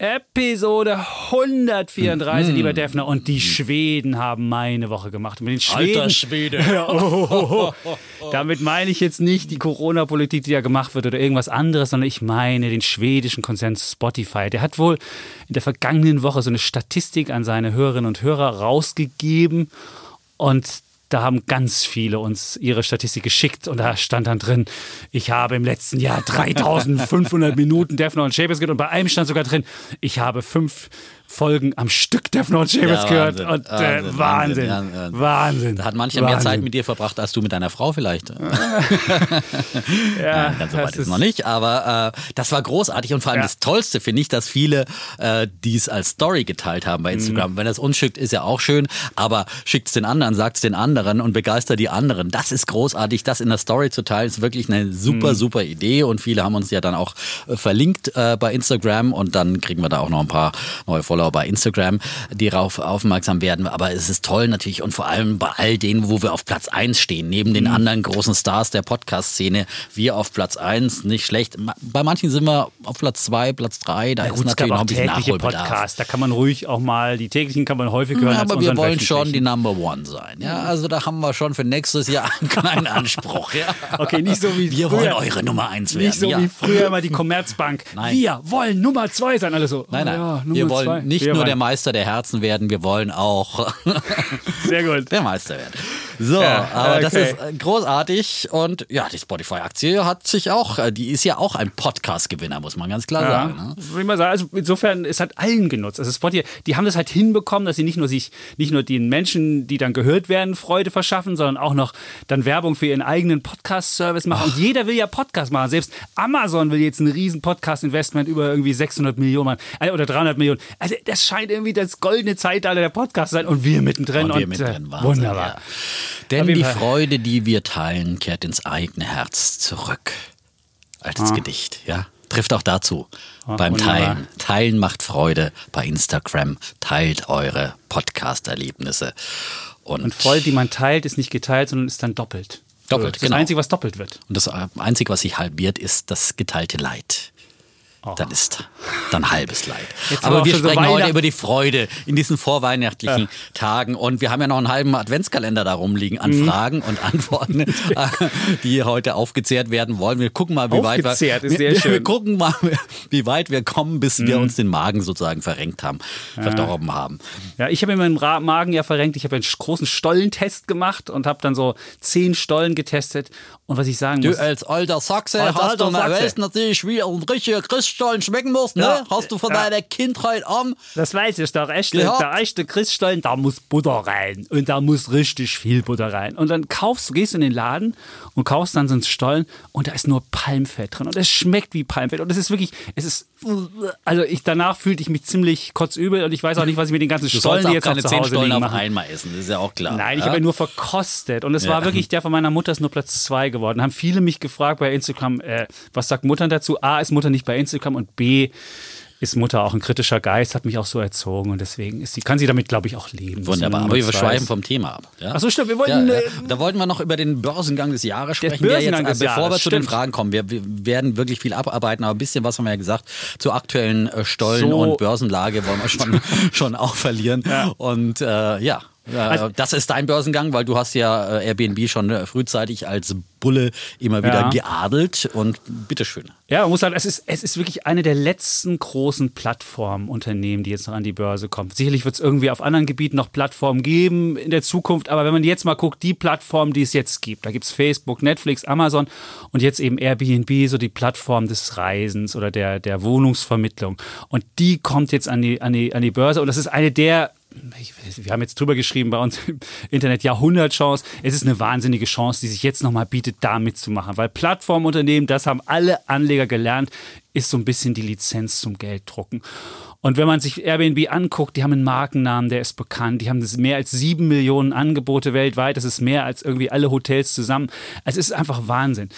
Episode 134, Mhm. lieber Defner. Und die Schweden haben meine Woche gemacht. Mit den Schweden, Alter Schwede. Ja, oh, oh, oh. Damit meine ich jetzt nicht die Corona-Politik, die da gemacht wird oder irgendwas anderes, sondern ich meine den schwedischen Konzern Spotify. Der hat wohl in der vergangenen Woche so eine Statistik an seine Hörerinnen und Hörer rausgegeben und da haben ganz viele uns ihre Statistik geschickt und da stand dann drin, ich habe im letzten Jahr 3500 Minuten Defner und gehört und bei einem stand sogar drin, ich habe fünf Folgen am Stück Defner und Chapers Ja, gehört Wahnsinn, und äh, Wahnsinn, Wahnsinn, Wahnsinn, ja. Wahnsinn. Da hat mancher mehr Wahnsinn. Zeit mit dir verbracht als du mit deiner Frau vielleicht. Ja, Ganz so weit das ist es noch nicht, aber äh, das war großartig und vor allem Ja. das Tollste finde ich, dass viele äh, dies als Story geteilt haben bei Mhm. Instagram. Wenn das uns schickt, ist ja auch schön, aber schickt es den anderen, sagt es den anderen und begeistert die anderen. Das ist großartig, das in der Story zu teilen, ist wirklich eine Mhm. super, super Idee und viele haben uns ja dann auch äh, verlinkt äh, bei Instagram und dann kriegen wir da auch noch ein paar neue Follower bei Instagram, die darauf aufmerksam werden. Aber es ist toll natürlich und vor allem bei all denen, wo wir auf Platz 1 stehen, neben Mhm. den anderen großen Stars der Podcast-Szene, wir auf Platz 1, nicht schlecht. Bei manchen sind wir auf Platz 2, Platz 3, da Ja, ist natürlich noch ein bisschen Nachholbedarf. Podcasts, da kann man ruhig auch mal, die täglichen kann man häufig hören Ja, aber wir wollen schon die. Number One sein. Ja, also da haben wir schon für nächstes Jahr einen kleinen Anspruch. Ja. Okay, nicht so wie Wir früher. wollen eure Nummer 1 werden. Nicht so ja. wie früher immer die Commerzbank. Nein. Wir wollen Nummer zwei sein. Alle so. Nein, oh nein. ja, wir wollen zwei. Nicht wir nur der. Meister der Herzen werden, wir wollen auch Sehr gut. der Meister werden. So, Ja, aber das okay. ist äh, großartig und ja, die Spotify-Aktie hat sich auch, äh, die ist ja auch ein Podcast-Gewinner, muss man ganz klar Ja, sagen. Ne? würde ich mal sagen. Also insofern, es hat allen genutzt. Also Spotify, die haben das halt hinbekommen, dass sie nicht nur sich, nicht nur den Menschen, die dann gehört werden, Freude verschaffen, sondern auch noch dann Werbung für ihren eigenen Podcast-Service machen. Und jeder will ja Podcast machen. Selbst Amazon will jetzt ein riesen Podcast-Investment über irgendwie 600 Millionen machen. Äh, oder 300 Millionen. Also das scheint irgendwie das goldene Zeitalter der Podcasts zu sein. Und wir mittendrin. Und wir äh, mittendrin, Wahnsinn, wunderbar. ja. Denn die Fall. Freude, die wir teilen, kehrt ins eigene Herz zurück. Als Gedicht, ja. Trifft auch dazu. beim Ah. wunderbar. Teilen. Teilen macht Freude bei Instagram. Teilt eure Podcast-Erlebnisse. Und, Und Freude, die man teilt, ist nicht geteilt, sondern ist dann doppelt. Doppelt, das ist das genau. Einzige, was doppelt wird. und das Einzige, was sich halbiert, ist das geteilte Leid. Dann ist dann halbes Leid. Oh. Jetzt wir Aber wir schon so sprechen heute über die Freude in diesen vorweihnachtlichen Tagen. Und wir haben ja noch einen halben Adventskalender da rumliegen an Mhm. Fragen und Antworten, die heute aufgezehrt werden wollen. Wir gucken mal, wie weit wir, ist sehr wir, schön. wir gucken mal, wie weit wir kommen, bis wir Mhm. uns den Magen sozusagen verrenkt haben, verdorben haben. Ja, ich habe mir meinen Magen ja verrenkt. Ich habe einen großen Stollentest gemacht und habe dann so zehn Stollen getestet. Und was ich sagen Du muss, als alter Sachse Als hast alter du Sachse. natürlich, wie ein richtiger Christstollen schmecken muss, ne? Ja. Hast du von Ja. deiner Kindheit an das weiß ich, der echte, Gehabt. der echte Christstollen, da muss Butter rein. Und da muss richtig viel Butter rein. Und dann kaufst du, gehst in den Laden und kaufst dann so einen Stollen und da ist nur Palmfett drin. Und es schmeckt wie Palmfett. Und es ist wirklich, es ist, also ich, danach fühlte ich mich ziemlich kotzübel und ich weiß auch nicht, was ich mit den ganzen Du Stollen, die auch jetzt noch keine zu zehn Hause Stollen liegen, auf einmal essen, das ist ja auch klar. Nein, ich ja? habe ja nur verkostet. Und es Ja. war wirklich, der von meiner Mutter ist nur Platz zwei geworden. Haben viele mich gefragt bei Instagram, äh, was sagt Mutter dazu? A, ist Mutter nicht bei Instagram und B, ist Mutter auch ein kritischer Geist, hat mich auch so erzogen und deswegen ist sie, kann sie damit, glaube ich, auch leben. Wunderbar, aber wir schweifen vom Thema ab. Ja? Ach so, stimmt, wir wollten, Ja, ja. äh, Da wollten wir noch über den Börsengang des Jahres sprechen. Der jetzt, des bevor wir Jahres, zu den stimmt. Fragen kommen, wir, wir werden wirklich viel abarbeiten, aber ein bisschen was haben wir ja gesagt zur aktuellen äh, Stollen- So. und Börsenlage wollen wir schon, schon auch verlieren. Und äh, ja. Äh, Also das ist dein Börsengang, weil du hast ja äh, Airbnb schon äh, frühzeitig als Bulle immer wieder Ja. geadelt und bitteschön. Ja, man muss sagen, es ist, es ist wirklich eine der letzten großen Plattformunternehmen, die jetzt noch an die Börse kommt. Sicherlich wird es irgendwie auf anderen Gebieten noch Plattformen geben in der Zukunft, aber wenn man jetzt mal guckt, die Plattformen, die es jetzt gibt, da gibt es Facebook, Netflix, Amazon und jetzt eben Airbnb, so die Plattform des Reisens oder der, der Wohnungsvermittlung. Und die kommt jetzt an die, an die, an die Börse und das ist eine der wir haben jetzt drüber geschrieben bei uns im Internet, Jahrhundertchance. Es ist eine wahnsinnige Chance, die sich jetzt nochmal bietet, da mitzumachen. Weil Plattformunternehmen, das haben alle Anleger gelernt, ist so ein bisschen die Lizenz zum Gelddrucken. Und wenn man sich Airbnb anguckt, die haben einen Markennamen, der ist bekannt. Die haben mehr als sieben Millionen Angebote weltweit. Das ist mehr als irgendwie alle Hotels zusammen. Es ist einfach Wahnsinn.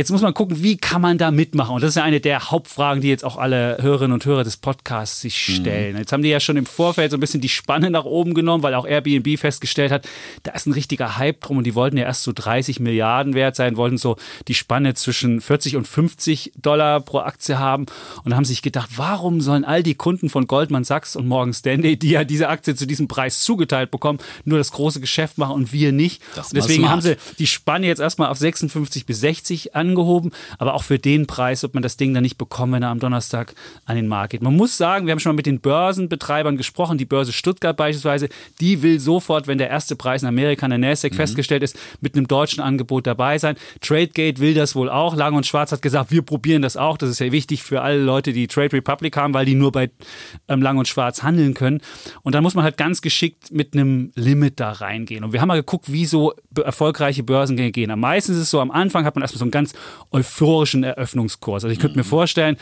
Jetzt muss man gucken, wie kann man da mitmachen? Und das ist ja eine der Hauptfragen, die jetzt auch alle Hörerinnen und Hörer des Podcasts sich Mhm. stellen. Jetzt haben die ja schon im Vorfeld so ein bisschen die Spanne nach oben genommen, weil auch Airbnb festgestellt hat, da ist ein richtiger Hype drum und die wollten ja erst so 30 Milliarden wert sein, wollten so die Spanne zwischen 40 und 50 Dollar pro Aktie haben und haben sich gedacht, warum sollen all die Kunden von Goldman Sachs und Morgan Stanley, die ja diese Aktie zu diesem Preis zugeteilt bekommen, nur das große Geschäft machen und wir nicht? Deswegen mal haben sie smart. die Spanne jetzt erstmal auf 56 bis 60 angehoben, aber auch für den Preis wird man das Ding dann nicht bekommen, wenn er am Donnerstag an den Markt geht. Man muss sagen, wir haben schon mal mit den Börsenbetreibern gesprochen, die Börse Stuttgart beispielsweise, die will sofort, wenn der erste Preis in Amerika an der Nasdaq festgestellt ist, mit einem deutschen Angebot dabei sein. Tradegate will das wohl auch. Lang und Schwarz hat gesagt, wir probieren das auch. Das ist ja wichtig für alle Leute, die Trade Republic haben, weil die nur bei ähm, Lang und Schwarz handeln können. Und dann muss man halt ganz geschickt mit einem Limit da reingehen. Und wir haben mal geguckt, wie so erfolgreiche Börsengänge gehen. Am meisten ist es so, am Anfang hat man erstmal so einen ganz euphorischen Eröffnungskurs. Also ich könnte mir vorstellen,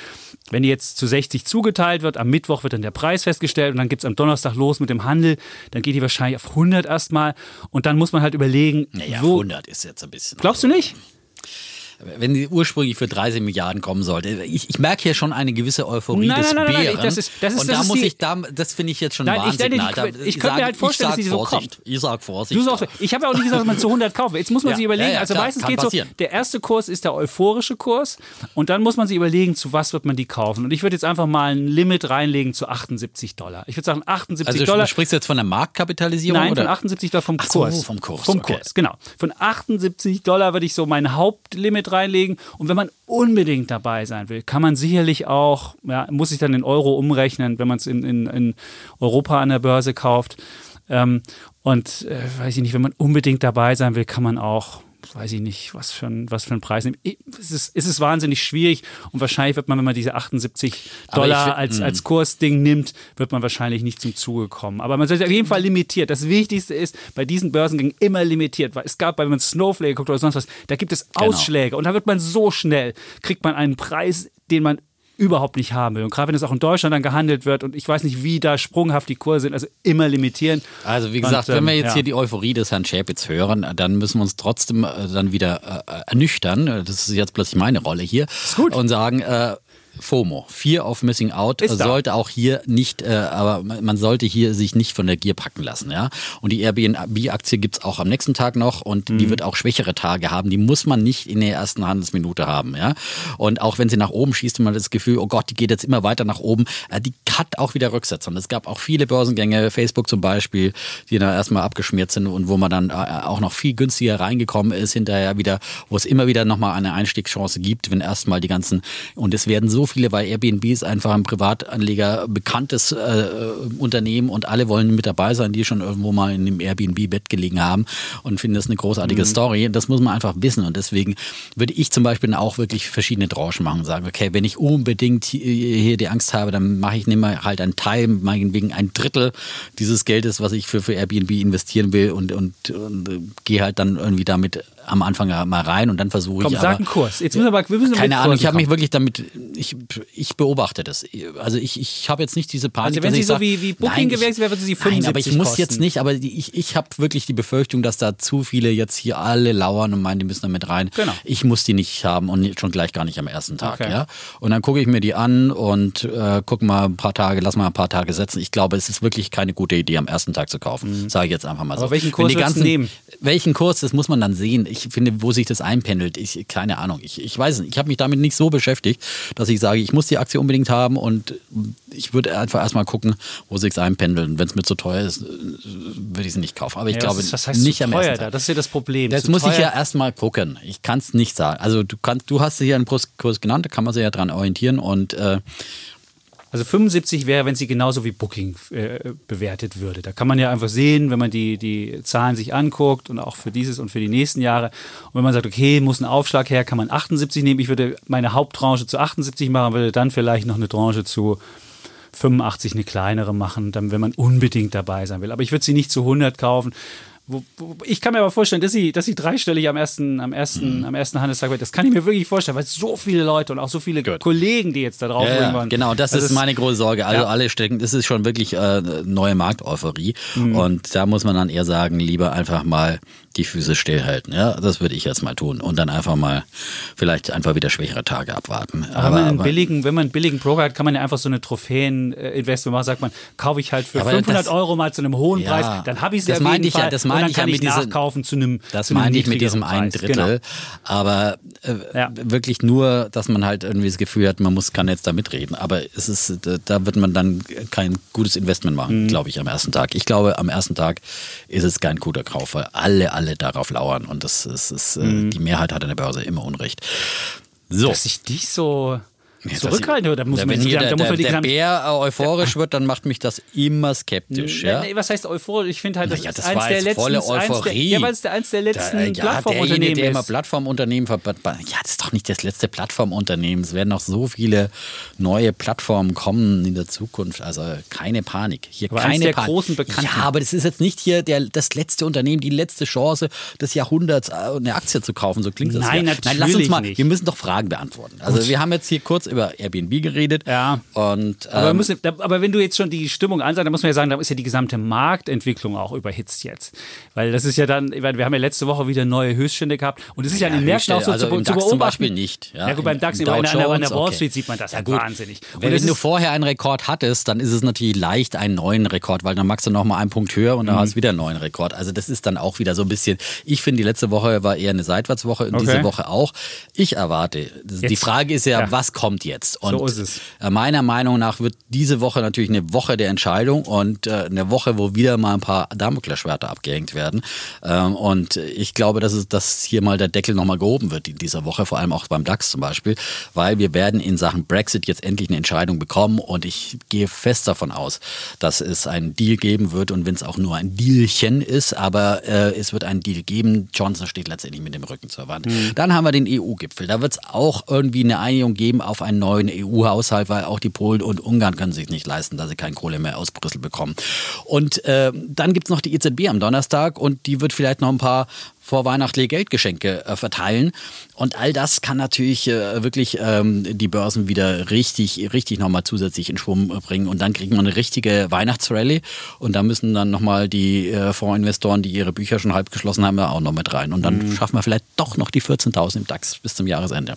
wenn die jetzt zu 60 zugeteilt wird, am Mittwoch wird dann der Preis festgestellt und dann geht es am Donnerstag los mit dem Handel, dann geht die wahrscheinlich auf 100 erstmal und dann muss man halt überlegen, Naja, wo... 100 ist jetzt ein bisschen. Glaubst du nicht? Wenn die ursprünglich für 30 Milliarden kommen sollte. Ich, ich merke hier schon eine gewisse Euphorie Nein, des nein, nein, nein, Bären. das ist- das ist- und das da muss die- ich, da, das finde ich jetzt schon Nein, ich- Wahnsinn. nein, ich- Alter. ich könnte mir halt vorstellen, ich dass die so kommt. Ich sag Vorsicht. Du sagst, ich habe ja auch nicht gesagt, dass man zu 100 kauft. Jetzt muss man Ja, sich überlegen, ja, ja, also klar, meistens geht so, passieren. der erste Kurs ist der euphorische Kurs und dann muss man sich überlegen, zu was wird man die kaufen. Und ich würde jetzt einfach mal ein Limit reinlegen zu 78 Dollar. Ich würde sagen 78 also Dollar. du sprichst jetzt von der Marktkapitalisierung? Nein, oder? von 78 Dollar vom Ach so, Kurs. vom Kurs, Vom okay. Kurs, genau. Von 78 Dollar würde ich so mein Hauptlimit reinlegen. Und wenn man unbedingt dabei sein will, kann man sicherlich auch, ja, muss sich dann in Euro umrechnen, wenn man es in, in, in Europa an der Börse kauft. Ähm, und äh, weiß ich nicht, wenn man unbedingt dabei sein will, kann man auch weiß ich nicht, was für ein, was für ein Preis. Ich- Es ist, es ist wahnsinnig schwierig und wahrscheinlich wird man, wenn man diese 78 Aber Dollar ich als, als Kursding nimmt, wird man wahrscheinlich nicht zum Zuge kommen. Aber man sollte auf jeden Fall limitiert. Das Wichtigste ist bei diesen Börsengängen immer limitiert, weil es gab, wenn man Snowflake guckt oder sonst was, da gibt es Genau. Ausschläge und da wird man so schnell, kriegt man einen Preis, den man überhaupt nicht haben will. Und gerade wenn es auch in Deutschland dann gehandelt wird und ich weiß nicht, wie da sprunghaft die Kurse sind, also immer limitieren. Also wie gesagt, Und, wenn wir ähm, jetzt ja. hier die Euphorie des Herrn Schäpitz hören, dann müssen wir uns trotzdem äh, dann wieder äh, ernüchtern. Das ist jetzt plötzlich meine Rolle hier. gut. Und sagen, äh, FOMO, Fear of Missing Out, Ist da. sollte auch hier nicht, äh, aber man sollte hier sich nicht von der Gier packen lassen. Ja? Und die Airbnb-Aktie gibt's auch am nächsten Tag noch und Mhm. die wird auch schwächere Tage haben. Die muss man nicht in der ersten Handelsminute haben. Ja? Und auch wenn sie nach oben schießt, hat man das Gefühl, oh Gott, die geht jetzt immer weiter nach oben. Äh, die hat auch wieder Rücksetzer. Und es gab auch viele Börsengänge, Facebook zum Beispiel, die da erstmal abgeschmiert sind und wo man dann äh, auch noch viel günstiger reingekommen ist, hinterher wieder, wo es immer wieder nochmal eine Einstiegschance gibt, wenn erstmal die ganzen, und es werden so viele, weil Airbnb ist einfach ein Privatanleger bekanntes äh, Unternehmen und alle wollen mit dabei sein, die schon irgendwo mal in dem Airbnb-Bett gelegen haben und finden das eine großartige Story. Das muss man einfach wissen und deswegen würde ich zum Beispiel auch wirklich verschiedene Tranchen machen und sagen, okay, wenn ich unbedingt hier- hier die Angst habe, dann mache ich nehme halt einen Teil, meinetwegen ein Drittel dieses Geldes, was ich für, für Airbnb investieren will und, und, und äh, gehe halt dann irgendwie damit am Anfang mal rein und dann versuche Komm, ich sag aber, einen Kurs. Jetzt müssen wir aber, wir müssen keine Ahnung, ich habe mich wirklich damit, ich, ich beobachte das. Also ich, ich habe jetzt nicht diese Panik. Also wenn sie so sag, wie- wie Booking gewesen wäre, würde sie Nein, aber ich 75 muss kosten. jetzt nicht, aber die, ich, ich habe wirklich die Befürchtung, dass da zu viele jetzt hier alle lauern und meinen, die müssen da mit rein. Genau. Ich muss die nicht haben und schon gleich gar nicht am ersten Tag. Okay. Ja? Und dann gucke ich mir die an und äh, gucke mal ein paar Tage, lass mal ein paar Tage setzen. Ich glaube, es ist wirklich keine gute Idee, am ersten Tag zu kaufen. Sage ich jetzt einfach mal so. Mhm. Aber welchen Kurs die ganzen, nehmen? Welchen Kurs, das muss man dann sehen. Ich finde, wo sich das einpendelt, ich, keine Ahnung. Ich, ich weiß nicht. Ich habe mich damit nicht so beschäftigt, dass ich sage, ich muss die Aktie unbedingt haben und ich würde einfach erstmal gucken, wo sich einpendelt. Und wenn es mir zu teuer ist, würde ich sie nicht kaufen. Aber ich Ja, glaube, was, heißt nicht zu am teuer da? Das ist ja das Problem. Jetzt Zu muss ich teuer- ja erstmal gucken. Ich kann es nicht sagen. Also du kannst, du hast hier einen Kurs genannt, da kann man sich ja dran orientieren und äh, Also 75 wäre, wenn sie genauso wie Booking äh, bewertet würde. Da kann man ja einfach sehen, wenn man die, die Zahlen sich anguckt und auch für dieses und für die nächsten Jahre. Und wenn man sagt, okay, muss ein Aufschlag her, kann man 78 nehmen. Ich würde meine Haupttranche zu 78 machen, würde dann vielleicht noch eine Tranche zu 85, eine kleinere machen, dann, wenn man unbedingt dabei sein will. Aber ich würde sie nicht zu 100 kaufen. Ich kann mir aber vorstellen, dass sie, dass sie dreistellig am ersten, am ersten, am ersten Handelstag wird. Das kann ich mir wirklich vorstellen, weil so viele Leute und auch so viele Kollegen, die jetzt da drauf Ja, ja, waren. genau, das, ist meine große Sorge. Also Ja. alle stecken, das ist schon wirklich äh, neue Markteuphorie. Mhm. Und da muss man dann eher sagen, lieber einfach mal die Füße stillhalten. Ja, das würde ich jetzt mal tun und dann einfach mal vielleicht einfach wieder schwächere Tage abwarten. Aber, wenn, man einen billigen, wenn man einen billigen Broker hat, kann man ja einfach so eine Trophäen-Investment machen. Sagt man, kaufe ich halt für Aber 500 das- Euro mal zu einem hohen Ja, Preis, dann habe ich es das auf meine jeden ich ja, Fall. das und meine dann ich ja kann mit ich diesem- nachkaufen zu einem Das meine ich mit diesem einen. Drittel. Genau. Aber äh, Ja. wirklich nur, dass man halt irgendwie das Gefühl hat, man muss, kann jetzt da mitreden. Aber es ist, da- da wird man dann kein gutes Investment machen, Mhm. glaube ich, am ersten Tag. Ich glaube, am ersten Tag ist es kein guter Kauf, weil alle, alle darauf lauern. Und das ist, ist Mhm. äh, die Mehrheit hat an der Börse immer Unrecht. So. Dass ich dich so Ja, das- zurückhalte, da muss Ja, man hier da der, muss man der, die der gesamte- Bär äh, euphorisch wird, dann macht mich das immer skeptisch. Ja? nee, was heißt euphorisch? Ich finde halt, das, Naja, ist das eins war der letzten, volle eins der, Euphorie. ja, weil es der eins der letzten Da, ja, Plattformunternehmen der immer ist. Plattformunternehmen Ja, das ist doch nicht das letzte Plattformunternehmen. Es werden noch so viele neue Plattformen kommen in der Zukunft. Also keine Panik. Hier Aber keine eins der Panik. großen Bekannten. Ja, aber das ist jetzt nicht hier der, das letzte Unternehmen, die letzte Chance des Jahrhunderts, äh, eine Aktie zu kaufen. So klingt das Nein, ja. Nein, lass uns natürlich mal. nicht. Wir müssen doch Fragen beantworten. Also wir haben jetzt hier kurz über Airbnb geredet. Ja. Und Aber, ähm, müssen, da- aber wenn du jetzt schon die Stimmung ansagst, dann muss man ja sagen, da ist ja die gesamte Marktentwicklung auch überhitzt jetzt. Weil das ist ja dann, wir haben ja letzte Woche wieder neue Höchststände gehabt und es ist ja, Ja, in den Märkten auch so also zu, im zu DAX zum Beispiel nicht. Ja, Ja, gut, beim Im DAX, Dow aber an, der- an der Wall okay. Street sieht man das Ja, ja, gut. wahnsinnig. Und Wenn das du vorher einen Rekord hattest, dann ist es natürlich leicht, einen neuen Rekord, weil dann magst du noch mal einen Punkt höher und Mhm. dann hast du wieder einen neuen Rekord. Also das ist dann auch wieder so ein bisschen, ich finde, die letzte Woche war eher eine Seitwärtswoche und Okay. diese Woche auch. Ich erwarte, die Jetzt- Frage ist ja, ja. was kommt jetzt? Und So ist es. äh, meiner Meinung nach wird diese Woche natürlich eine Woche der Entscheidung und äh, eine Woche, wo wieder mal ein paar Damoklesschwerter abgehängt werden. Ähm, und ich glaube, dass, es, dass hier mal der Deckel nochmal gehoben wird in dieser Woche, vor allem auch beim DAX zum Beispiel, weil wir werden in Sachen Brexit jetzt endlich eine Entscheidung bekommen und ich gehe fest davon aus, dass es einen Deal geben wird und wenn es auch nur ein Dealchen ist, aber äh, es wird einen Deal geben. Johnson steht letztendlich mit dem Rücken zur Wand. Dann haben wir den EU-Gipfel. Da wird es auch irgendwie eine Einigung geben auf einen neuen EU-Haushalt, weil auch die Polen und Ungarn können sich nicht leisten, dass sie keine Kohle mehr aus Brüssel bekommen. Und äh, dann gibt es noch die EZB am Donnerstag und die wird vielleicht noch ein paar vorweihnachtliche Geldgeschenke äh, verteilen. Und all das kann natürlich äh, wirklich ähm, die Börsen wieder richtig, richtig nochmal zusätzlich in Schwung bringen. Und dann kriegen wir eine richtige Weihnachtsrallye. Und da müssen dann nochmal die äh, Fondsinvestoren, die ihre Bücher schon halb geschlossen haben, auch noch mit rein. Und dann schaffen wir vielleicht doch noch die 14.000 im DAX bis zum Jahresende.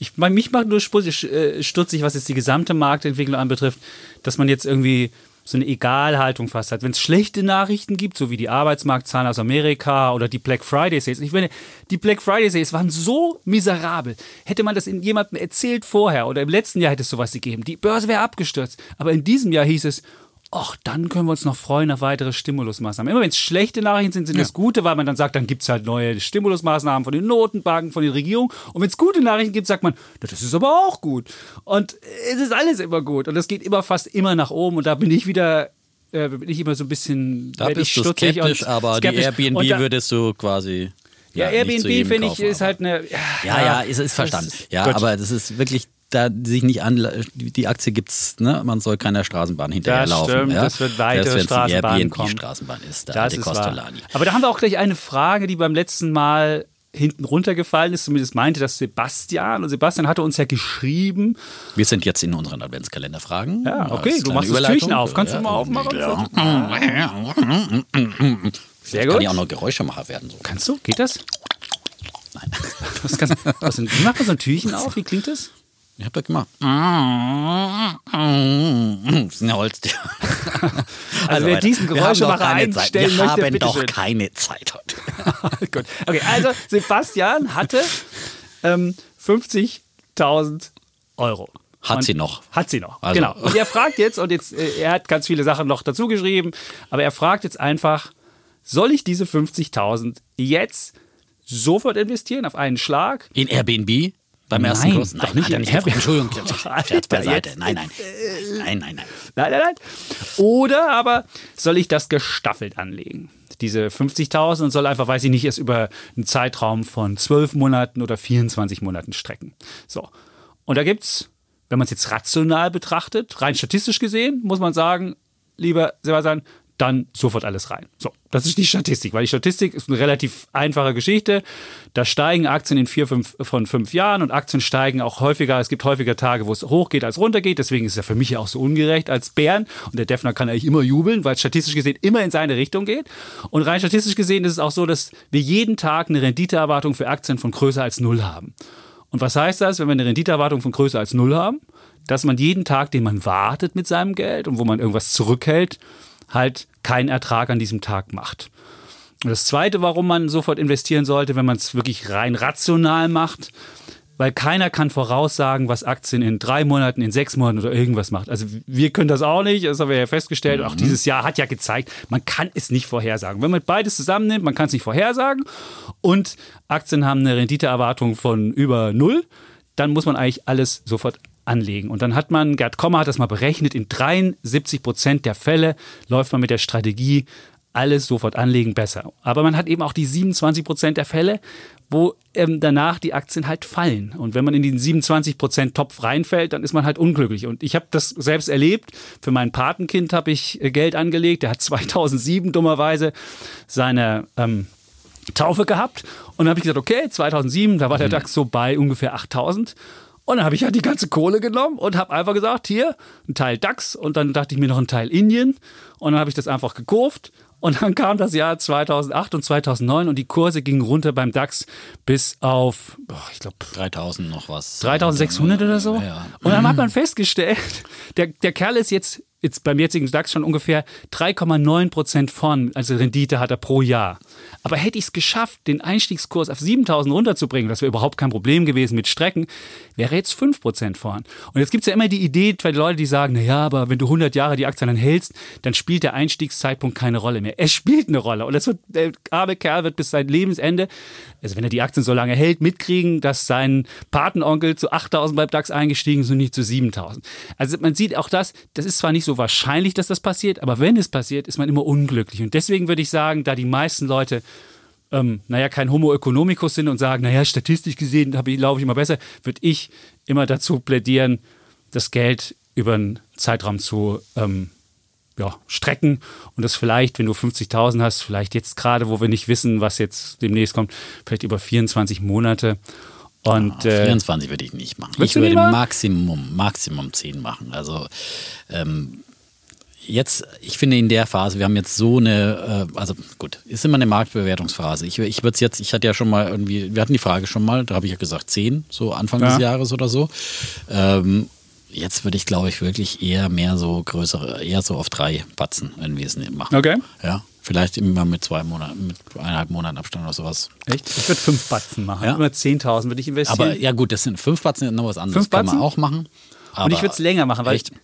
Ich, mich macht nur äh, stutzig, was jetzt die gesamte Marktentwicklung anbetrifft, dass man jetzt irgendwie so eine Egalhaltung fast hat. Wenn es schlechte Nachrichten gibt, so wie die Arbeitsmarktzahlen aus Amerika oder die Black Friday Sales. Ich meine, die Black Friday Sales waren so miserabel. Hätte man das jemandem erzählt vorher oder im letzten Jahr hätte es sowas gegeben. Die Börse wäre abgestürzt. Aber in diesem Jahr hieß es, ach, dann können wir uns noch freuen auf weitere Stimulusmaßnahmen. Immer wenn es schlechte Nachrichten sind, sind das gute, weil man dann sagt, dann gibt es halt neue Stimulusmaßnahmen von den Notenbanken, von den Regierungen. Und wenn es gute Nachrichten gibt, sagt man, das ist aber auch gut. Und es ist alles immer gut. Und das geht immer fast immer nach oben. Und da bin ich wieder, äh, bin ich immer so ein bisschen Da bist du skeptisch, aber skeptisch. die Airbnb da- würdest du quasi. Ja, zu Airbnb finde ich ist halt eine. Ja, ja, ist, ist verstanden. das- Ja, Gut. aber das ist wirklich, da sich nicht an, die Aktie gibt's, ne? Man soll keiner Straßenbahn hinterherlaufen. stimmt, ja? das wird die Straßenbahnen kommen. Airbnb-Straßenbahn ist, der Das alte ist wahr. Costolani. Aber da haben wir auch gleich eine Frage, die beim letzten Mal hinten runtergefallen ist. Zumindest meinte das Sebastian. Und Sebastian hatte uns ja geschrieben. Wir sind jetzt in unseren Adventskalenderfragen. Ja, okay, du machst das. Türchen auf. Kannst du Ja. mal aufmachen? Sehr Kann gut. ich auch noch Geräuschemacher werden. So. Kannst du? Geht das? Nein. Was kannst, was, wie macht man so ein Türchen auf? Wie klingt das? Ich hab das gemacht. Das ist eine Holztür. Also, wer weiter. diesen Wir Geräuschemacher einstellen Wir möchte, haben doch keine Zeit heute. Gut. Okay, also Sebastian hatte ähm, 50.000 Euro. Hat Und- sie noch. Hat sie noch. Also- Genau. Und er fragt jetzt, und jetzt, äh, er hat ganz viele Sachen noch dazu geschrieben, aber er fragt jetzt einfach, soll ich diese 50.000 jetzt sofort investieren auf einen Schlag? In Airbnb? Beim ersten Nein, Kurs? doch Nein, nicht hat nicht. Airbnb. Entschuldigung, Scherz beiseite. Nein, nein. Nein, nein, nein. Nein, nein, nein. Oder aber soll ich das gestaffelt anlegen? Diese 50.000 und soll einfach, weiß ich nicht, es über einen Zeitraum von 12 Monaten oder 24 Monaten strecken. So. Und da gibt's, wenn man es jetzt rational betrachtet, rein statistisch gesehen, muss man sagen, lieber Sebastian, dann sofort alles rein. So, das ist die Statistik, weil die Statistik ist eine relativ einfache Geschichte. Da steigen Aktien in vier fünf, von fünf Jahren und Aktien steigen auch häufiger. Es gibt häufiger Tage, wo es hochgeht als runtergeht. Deswegen ist es ja für mich auch so ungerecht als Bären. Und der Defner kann eigentlich immer jubeln, weil es statistisch gesehen immer in seine Richtung geht. Und rein statistisch gesehen ist es auch so, dass wir jeden Tag eine Renditeerwartung für Aktien von größer als null haben. Und was heißt das, wenn wir eine Renditeerwartung von größer als null haben? Dass man jeden Tag, den man wartet mit seinem Geld und wo man irgendwas zurückhält, halt keinen Ertrag an diesem Tag macht. Und das Zweite, warum man sofort investieren sollte, wenn man es wirklich rein rational macht, weil keiner kann voraussagen, was Aktien in drei Monaten, in sechs Monaten oder irgendwas macht. Also wir können das auch nicht, das haben wir ja festgestellt. Mhm. Auch dieses Jahr hat ja gezeigt, man kann es nicht vorhersagen. Wenn man beides zusammennimmt, man kann es nicht vorhersagen und Aktien haben eine Renditeerwartung von über null, dann muss man eigentlich alles sofort anlegen. Und dann hat man, Gerd Kommer hat das mal berechnet, in 73 Prozent der Fälle läuft man mit der Strategie alles sofort anlegen besser. Aber man hat eben auch die 27 Prozent der Fälle, wo ähm, danach die Aktien halt fallen. Und wenn man in den 27 Prozent Topf reinfällt, dann ist man halt unglücklich. Und ich habe das selbst erlebt. Für mein Patenkind habe ich äh, Geld angelegt. Der hat 2007 dummerweise seine ähm, Taufe gehabt. Und dann habe ich gesagt, okay, 2007, da war der mhm. DAX so bei ungefähr 8000. Und dann habe ich halt die ganze Kohle genommen und habe einfach gesagt, hier, ein Teil DAX und dann dachte ich mir noch ein Teil Indien. Und dann habe ich das einfach gekauft. Und dann kam das Jahr 2008 und 2009 und die Kurse gingen runter beim DAX bis auf, boah, ich glaube, 3000 noch was. 3600 oder so. Ja. Und dann hat man festgestellt, der, der Kerl ist jetzt, jetzt beim jetzigen DAX schon ungefähr 3,9 Prozent vorn, also Rendite hat er pro Jahr. Aber hätte ich es geschafft, den Einstiegskurs auf 7000 runterzubringen, das wäre überhaupt kein Problem gewesen mit Strecken, wäre jetzt 5% vorn. Und jetzt gibt es ja immer die Idee bei Leuten, die sagen, naja, aber wenn du 100 Jahre die Aktien dann hältst, dann spielt der Einstiegszeitpunkt keine Rolle mehr. Er spielt eine Rolle. Und das wird, der arme Kerl wird bis sein Lebensende, also wenn er die Aktien so lange hält, mitkriegen, dass sein Patenonkel zu 8000 beim DAX eingestiegen ist und nicht zu 7000. Also man sieht auch das, das ist zwar nicht so wahrscheinlich, dass das passiert, aber wenn es passiert, ist man immer unglücklich. Und deswegen würde ich sagen, da die meisten Leute ähm, naja, kein Homo economicus sind und sagen, naja, statistisch gesehen laufe ich immer besser, würde ich immer dazu plädieren, das Geld über einen Zeitraum zu ähm, ja, strecken und das vielleicht, wenn du 50.000 hast, vielleicht jetzt gerade, wo wir nicht wissen, was jetzt demnächst kommt, vielleicht über 24 Monate. Und, ah, 24 äh, würde ich nicht machen. Ich würde Maximum, Maximum 10 machen. Also ähm, jetzt, ich finde in der Phase, wir haben jetzt so eine, äh, also gut, ist immer eine Marktbewertungsphase. Ich, ich würde es jetzt, ich hatte ja schon mal irgendwie, wir hatten die Frage schon mal, da habe ich ja gesagt 10, so Anfang ja. des Jahres oder so. Ähm, jetzt würde ich, glaube ich, wirklich eher mehr so größere, eher so auf drei Batzen wir es machen. Okay. Ja. Vielleicht immer mit zwei Monaten, mit eineinhalb Monaten Abstand oder sowas. Echt? Ich würde fünf Batzen machen. Ja? Immer 10.000 würde ich investieren. Aber ja, gut, das sind fünf Batzen, noch was anderes. Fünf Batzen? Kann man auch machen. Und ich würde es länger machen, weil echt? ich,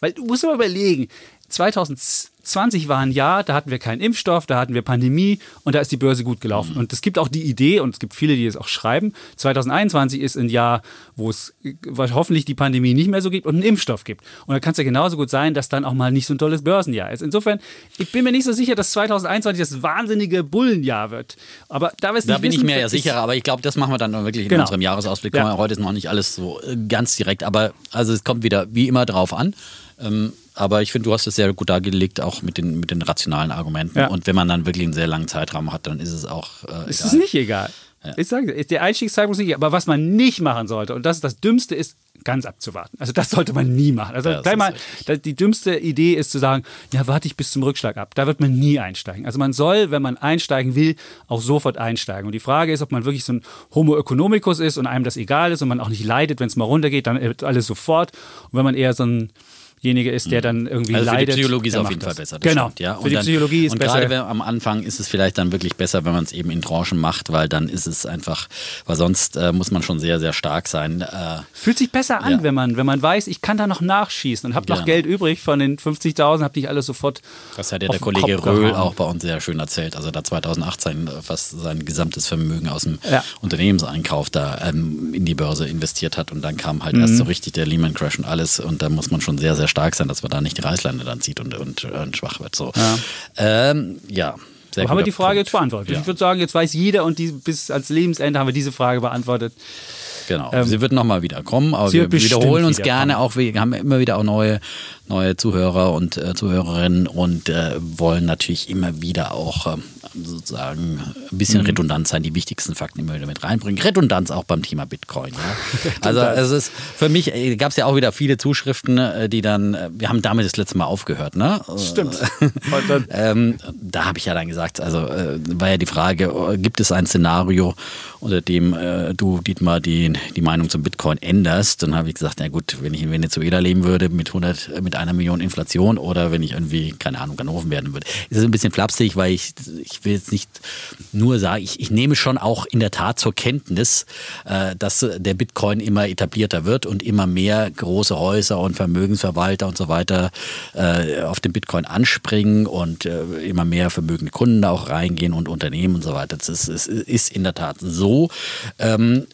weil du musst mal überlegen, 2020 war ein Jahr, da hatten wir keinen Impfstoff, da hatten wir Pandemie und da ist die Börse gut gelaufen. Mhm. Und es gibt auch die Idee, und es gibt viele, die es auch schreiben, 2021 ist ein Jahr, wo es hoffentlich die Pandemie nicht mehr so gibt und einen Impfstoff gibt. Und da kann es ja genauso gut sein, dass dann auch mal nicht so ein tolles Börsenjahr ist. Insofern, ich bin mir nicht so sicher, dass 2021 das wahnsinnige Bullenjahr wird. Aber da, da bin wissen, ich mir ja sicher, aber ich glaube, das machen wir dann wirklich in genau. unserem Jahresausblick. Ja. Heute ist noch nicht alles so äh, ganz direkt, aber also es kommt wieder wie immer drauf an. Ähm, aber ich finde, du hast es sehr gut dargelegt, auch mit den, mit den rationalen Argumenten. Ja. Und wenn man dann wirklich einen sehr langen Zeitraum hat, dann ist es auch. Äh, ist es nicht egal. Ja. Ich sage, der Einstiegszeitpunkt ist nicht, aber was man nicht machen sollte, und das ist das Dümmste, ist ganz abzuwarten. Also das sollte man nie machen. Also ja, gleich mal, die dümmste Idee ist zu sagen, ja, warte ich bis zum Rückschlag ab. Da wird man nie einsteigen. Also man soll, wenn man einsteigen will, auch sofort einsteigen. Und die Frage ist, ob man wirklich so ein Homo economicus ist und einem das egal ist und man auch nicht leidet, wenn es mal runtergeht, dann alles sofort. Und wenn man eher so ein derjenige ist, der mhm. dann irgendwie also für leidet. Die Psychologie ist auf jeden Fall besser. genau. Stimmt, ja. Und für die dann, Psychologie ist und besser. gerade am Anfang ist es vielleicht dann wirklich besser, wenn man es eben in Tranchen macht, weil dann ist es einfach, weil sonst äh, muss man schon sehr, sehr stark sein. Äh, Fühlt sich besser an, ja. wenn man, wenn man weiß, ich kann da noch nachschießen und habe noch genau. Geld übrig von den 50.000, habe ich alles sofort. Das hat ja der Kollege Röhl auch bei uns sehr schön erzählt. Also da 2018 fast sein gesamtes Vermögen aus dem ja. Unternehmenseinkauf da ähm, in die Börse investiert hat und dann kam halt mhm. erst so richtig der Lehman Crash und alles und da muss man schon sehr, sehr stark sein, dass man da nicht die Reißleine dann zieht und, und, und schwach wird. So. Ja. Ähm, ja. Sehr haben wir die Frage Punkt. jetzt beantwortet. Ja. Ich würde sagen, jetzt weiß jeder und die, bis ans Lebensende haben wir diese Frage beantwortet. Genau. Ähm, sie wird nochmal wieder kommen, aber wir wiederholen uns gerne auch. Wir haben immer wieder auch neue, neue Zuhörer und äh, Zuhörerinnen und äh, wollen natürlich immer wieder auch äh, sozusagen ein bisschen mhm. redundant sein, die wichtigsten Fakten immer wieder mit reinbringen. Redundanz auch beim Thema Bitcoin. Ja. also es ist für mich äh, gab es ja auch wieder viele Zuschriften, äh, die dann, äh, wir haben damit das letzte Mal aufgehört, ne? Stimmt. ähm, da habe ich ja dann gesagt, also war ja die Frage, gibt es ein Szenario, unter dem du, Dietmar, die, die Meinung zum Bitcoin änderst? Dann habe ich gesagt, na gut, wenn ich in Venezuela leben würde mit 100, mit einer Million Inflation oder wenn ich irgendwie, keine Ahnung, Ganoven werden würde. Das ist ein bisschen flapsig, weil ich, ich will jetzt nicht nur sagen, ich, ich nehme schon auch in der Tat zur Kenntnis, äh, dass der Bitcoin immer etablierter wird und immer mehr große Häuser und Vermögensverwalter und so weiter äh, auf den Bitcoin anspringen und äh, immer mehr vermögende Kunden da auch reingehen und Unternehmen und so weiter. Das ist, ist, ist in der Tat so. Ähm,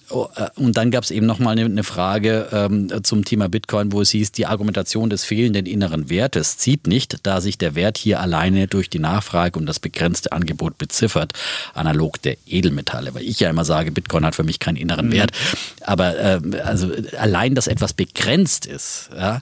und dann gab es eben nochmal eine, eine Frage ähm, zum Thema Bitcoin, wo es hieß, die Argumentation des fehlenden inneren Wertes zieht nicht, da sich der Wert hier alleine durch die Nachfrage und das begrenzte Angebot beziffert, analog der Edelmetalle. Weil ich ja immer sage, Bitcoin hat für mich keinen inneren mhm. Wert. Aber äh, also allein, dass etwas begrenzt ist, ja,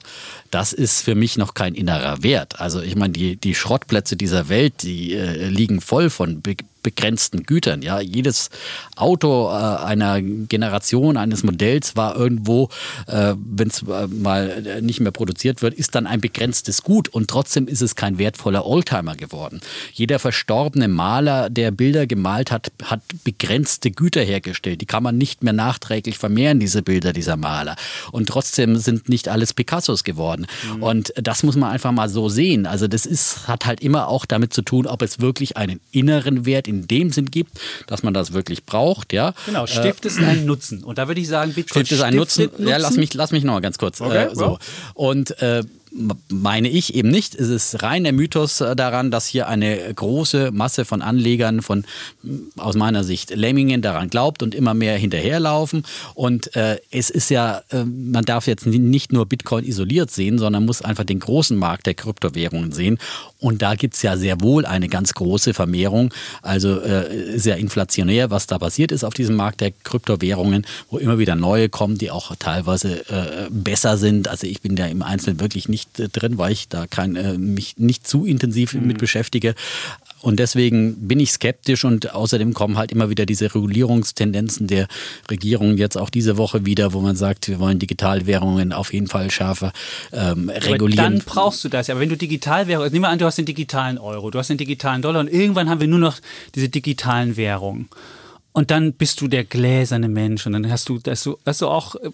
das ist für mich noch kein innerer Wert. Also ich meine, die, die Schrottplätze dieser Welt, die äh, liegen voll von be begrenzten Gütern. Ja, jedes Auto äh, einer Generation eines Modells war irgendwo, äh, wenn es äh, mal nicht mehr produziert wird, ist dann ein begrenztes Gut und trotzdem ist es kein wertvoller Oldtimer geworden. Jeder verstorbene Maler, der Bilder gemalt hat, hat begrenzte Güter hergestellt. Die kann man nicht mehr nachträglich vermehren, diese Bilder dieser Maler. Und trotzdem sind nicht alles Picassos geworden. Mhm. Und das muss man einfach mal so sehen. Also das ist, hat halt immer auch damit zu tun, ob es wirklich einen inneren Wert in dem Sinn gibt, dass man das wirklich braucht. Ja. Genau, stiftet es einen Nutzen. Und da würde ich sagen, Bitcoin stiftet es einen Nutzen. Nutzen. Ja, lass mich, lass mich noch mal ganz kurz. Okay, äh, so. Und äh, meine ich eben nicht. Es ist rein der Mythos äh, daran, dass hier eine große Masse von Anlegern, von aus meiner Sicht Lemmingen daran glaubt und immer mehr hinterherlaufen. Und äh, es ist ja, äh, man darf jetzt nicht nur Bitcoin isoliert sehen, sondern muss einfach den großen Markt der Kryptowährungen sehen. Und da gibt es ja sehr wohl eine ganz große Vermehrung. Also äh, sehr inflationär, was da passiert ist auf diesem Markt der Kryptowährungen, wo immer wieder neue kommen, die auch teilweise äh, besser sind. Also ich bin da im Einzelnen wirklich nicht äh, drin, weil ich da kein, äh, mich nicht zu intensiv mhm. mit beschäftige. Und deswegen bin ich skeptisch und außerdem kommen halt immer wieder diese Regulierungstendenzen der Regierung jetzt auch diese Woche wieder, wo man sagt, wir wollen Digitalwährungen auf jeden Fall schärfer ähm, regulieren. Aber dann brauchst du das ja. Aber wenn du Digitalwährungen, nehmen wir an, du hast den digitalen Euro, du hast den digitalen Dollar und irgendwann haben wir nur noch diese digitalen Währungen. Und dann bist du der gläserne Mensch und dann hast du, hast du, hast du auch äh,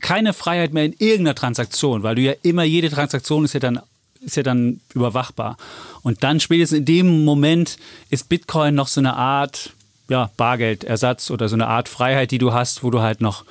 keine Freiheit mehr in irgendeiner Transaktion, weil du ja immer, jede Transaktion ist ja dann ist ja dann überwachbar. Und dann spätestens in dem Moment ist Bitcoin noch so eine Art ja, Bargeldersatz oder so eine Art Freiheit, die du hast, wo du halt noch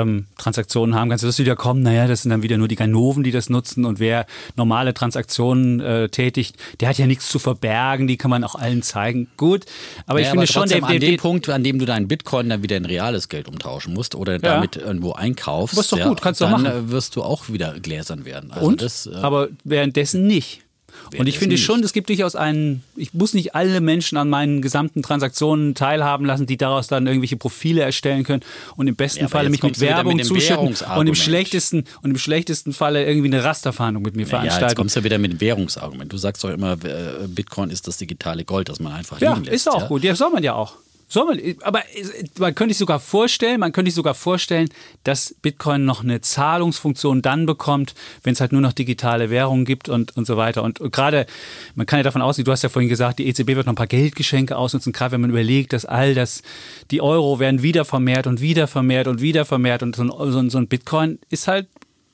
ähm, Transaktionen haben kannst, wirst du wieder kommen, naja, das sind dann wieder nur die Ganoven, die das nutzen und wer normale Transaktionen äh, tätigt, der hat ja nichts zu verbergen, die kann man auch allen zeigen. Gut, aber ja, ich finde aber schon, der, der, an dem Punkt, an dem du deinen Bitcoin dann wieder in reales Geld umtauschen musst oder ja. damit irgendwo einkaufst, ist doch gut, kannst du dann machen. wirst du auch wieder gläsern werden. Also und? Das, äh, aber währenddessen nicht. Und ich finde schon, es gibt durchaus einen, ich muss nicht alle Menschen an meinen gesamten Transaktionen teilhaben lassen, die daraus dann irgendwelche Profile erstellen können und im besten ja, Falle mich mit Werbung mit zuschütten und im schlechtesten und im schlechtesten Falle irgendwie eine Rasterfahndung mit mir ja, veranstalten. Ja, jetzt kommst du ja wieder mit dem Währungsargument. Du sagst doch immer, äh, Bitcoin ist das digitale Gold, das man einfach ja, liegen lässt. Ist auch ja? gut, ja, soll man ja auch. Soll man, aber man könnte sich sogar vorstellen, man könnte sich sogar vorstellen, dass Bitcoin noch eine Zahlungsfunktion dann bekommt, wenn es halt nur noch digitale Währungen gibt und, und so weiter. Und, gerade, man kann ja davon ausgehen, du hast ja vorhin gesagt, die EZB wird noch ein paar Geldgeschenke ausnutzen, gerade wenn man überlegt, dass all das, die Euro werden wieder vermehrt und wieder vermehrt und wieder vermehrt und so ein, so ein Bitcoin ist halt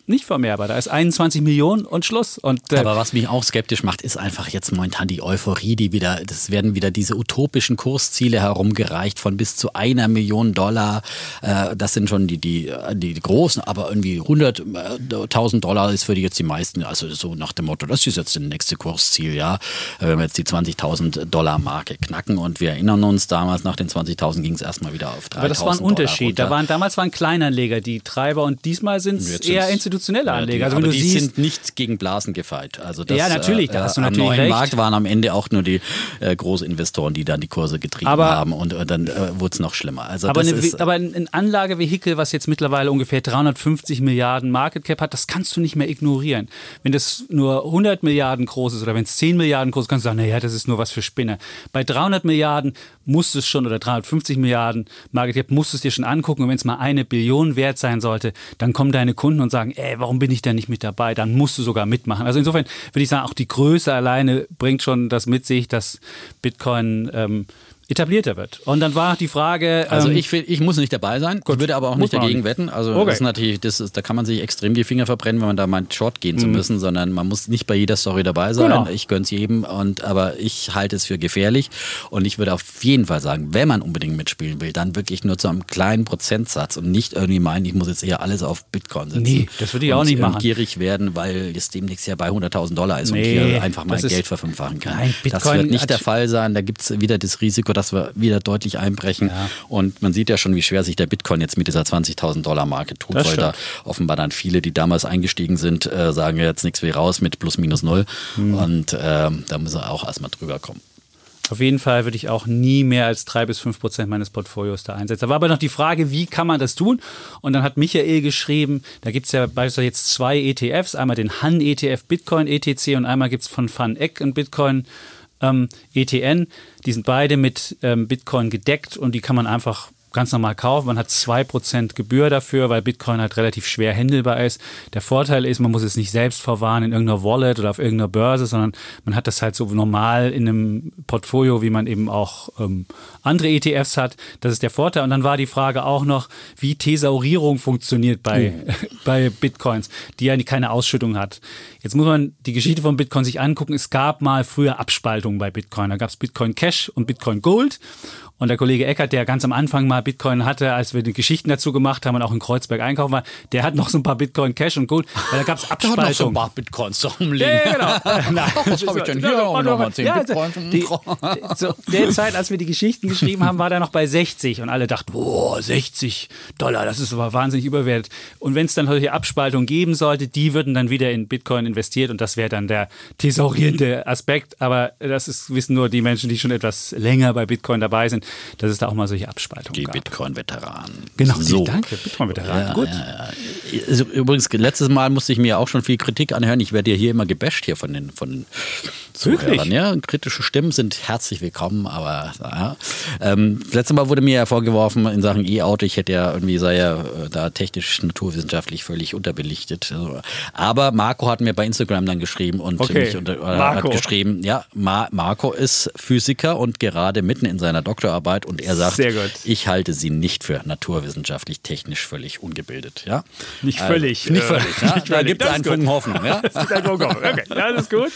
nicht vermehrbar. Da ist 21 Millionen und Schluss. Und, äh Aber was mich auch skeptisch macht, ist einfach jetzt momentan die Euphorie, die wieder, das werden wieder diese utopischen Kursziele herumgereicht von bis zu einer Million Dollar. Äh, das sind schon die, die, die, großen, aber irgendwie 100.000 Dollar ist für die jetzt die meisten, also so nach dem Motto, das ist jetzt das nächste Kursziel, ja. Wenn wir jetzt die 20.000 Dollar Marke knacken und wir erinnern uns, damals nach den 20.000 ging es erstmal wieder auf 3.000 Aber das war ein Unterschied. Da waren, damals waren Kleinanleger die Treiber und diesmal sind es eher institutionelle institutionelle Anleger. Also, aber die siehst, sind nicht gegen Blasen gefeit. Also das, ja, natürlich, da hast du natürlich Am neuen recht. Markt waren am Ende auch nur die äh, Großinvestoren, die dann die Kurse getrieben aber, haben und, und dann äh, wurde es noch schlimmer. Also aber, eine, ist, aber ein Anlagevehikel, was jetzt mittlerweile ungefähr 350 Milliarden Market Cap hat, das kannst du nicht mehr ignorieren. Wenn das nur 100 Milliarden groß ist oder wenn es 10 Milliarden groß ist, kannst du sagen, naja, das ist nur was für Spinner. Bei 300 Milliarden musst du es schon oder 350 Milliarden Market Cap musst du es dir schon angucken und wenn es mal eine Billion wert sein sollte, dann kommen deine Kunden und sagen, ey, warum bin ich da nicht mit dabei? Dann musst du sogar mitmachen. Also insofern würde ich sagen, auch die Größe alleine bringt schon das mit sich, dass Bitcoin ähm, etablierter wird. Und dann war die Frage. Also ähm, ich, will, ich muss nicht dabei sein, Gut, würde aber auch nicht dagegen nicht. wetten. Also okay. das ist natürlich, das ist, da kann man sich extrem die Finger verbrennen, wenn man da meint, Short gehen mhm. zu müssen, sondern man muss nicht bei jeder Story dabei sein. Genau. Ich gönn's jedem und aber ich halte es für gefährlich und ich würde auf jeden Fall sagen, wenn man unbedingt mitspielen will, dann wirklich nur zu einem kleinen Prozentsatz und nicht irgendwie meinen, ich muss jetzt eher alles auf Bitcoin setzen. Nee, das würde ich auch nicht machen. gierig werden, weil es demnächst ja bei 100.000 Dollar ist nee, und hier einfach mal Geld verfünffachen kann. Nein, Bitcoin das wird nicht der Fall sein. Da gibt es wieder das Risiko, dass wir wieder deutlich einbrechen. Ja. Und man sieht ja schon, wie schwer sich der Bitcoin jetzt mit dieser 20.000 Dollar Marke tut, das weil stimmt. da offenbar dann viele, die damals eingestiegen sind, äh, sagen jetzt nichts wie raus mit plus minus null. Mhm. Und äh, da müssen wir auch erstmal drüber kommen. Auf jeden Fall würde ich auch nie mehr als drei bis fünf Prozent meines Portfolios da einsetzen. Da war aber noch die Frage, wie kann man das tun? Und dann hat Michael geschrieben, da gibt es ja beispielsweise jetzt zwei ETFs, einmal den Han ETF Bitcoin ETC und einmal gibt es von FunEck ein Bitcoin ähm, ETN. Die sind beide mit ähm, Bitcoin gedeckt und die kann man einfach ganz normal kaufen. Man hat 2% Gebühr dafür, weil Bitcoin halt relativ schwer handelbar ist. Der Vorteil ist, man muss es nicht selbst verwahren in irgendeiner Wallet oder auf irgendeiner Börse, sondern man hat das halt so normal in einem Portfolio, wie man eben auch ähm, andere ETFs hat. Das ist der Vorteil. Und dann war die Frage auch noch, wie Thesaurierung funktioniert bei, mhm. bei Bitcoins, die ja keine Ausschüttung hat. Jetzt muss man die Geschichte von Bitcoin sich angucken. Es gab mal früher Abspaltungen bei Bitcoin. Da gab es Bitcoin Cash und Bitcoin Gold. Und der Kollege Eckert, der ganz am Anfang mal Bitcoin hatte, als wir die Geschichten dazu gemacht haben und auch in Kreuzberg einkaufen war, der hat noch so ein paar Bitcoin Cash und Gold, weil da gab es Abspaltungen. Der hat noch so ein paar Bitcoins zu rumliegen. Ja, genau. Nein, was habe ich denn hier? Ja, noch mal 10 ja, Bitcoins. Die, zu der Zeit, als wir die Geschichten geschrieben haben, war der noch bei 60 und alle dachten, boah, 60 Dollar, das ist aber wahnsinnig überwertet. Und wenn es dann solche Abspaltungen geben sollte, die würden dann wieder in Bitcoin investiert und das wäre dann der thesaurierende Aspekt. Aber das ist, wissen nur die Menschen, die schon etwas länger bei Bitcoin dabei sind dass es da auch mal solche Abspaltungen die gab. Die Bitcoin-Veteranen. Genau, so. danke, Bitcoin-Veteranen. Ja, Gut. Ja, ja. Übrigens, letztes Mal musste ich mir auch schon viel Kritik anhören. Ich werde ja hier immer gebasht hier von den, von Zuhörern. Ja, kritische Stimmen sind herzlich willkommen, aber ja. Ähm, letztes Mal wurde mir ja vorgeworfen in Sachen E-Auto, ich hätte ja irgendwie, sei ja äh, da technisch, naturwissenschaftlich völlig unterbelichtet. Aber Marco hat mir bei Instagram dann geschrieben und okay. mich unter, hat geschrieben, ja, Ma Marco ist Physiker und gerade mitten in seiner Doktorarbeit und er sagt, ich halte sie nicht für naturwissenschaftlich, technisch völlig ungebildet. Ja? Nicht also, völlig. Äh, nicht völlig. Ja? Nicht da gibt es einen Funken Hoffnung. Ja? das gibt Hoffnung. Okay, das ist gut.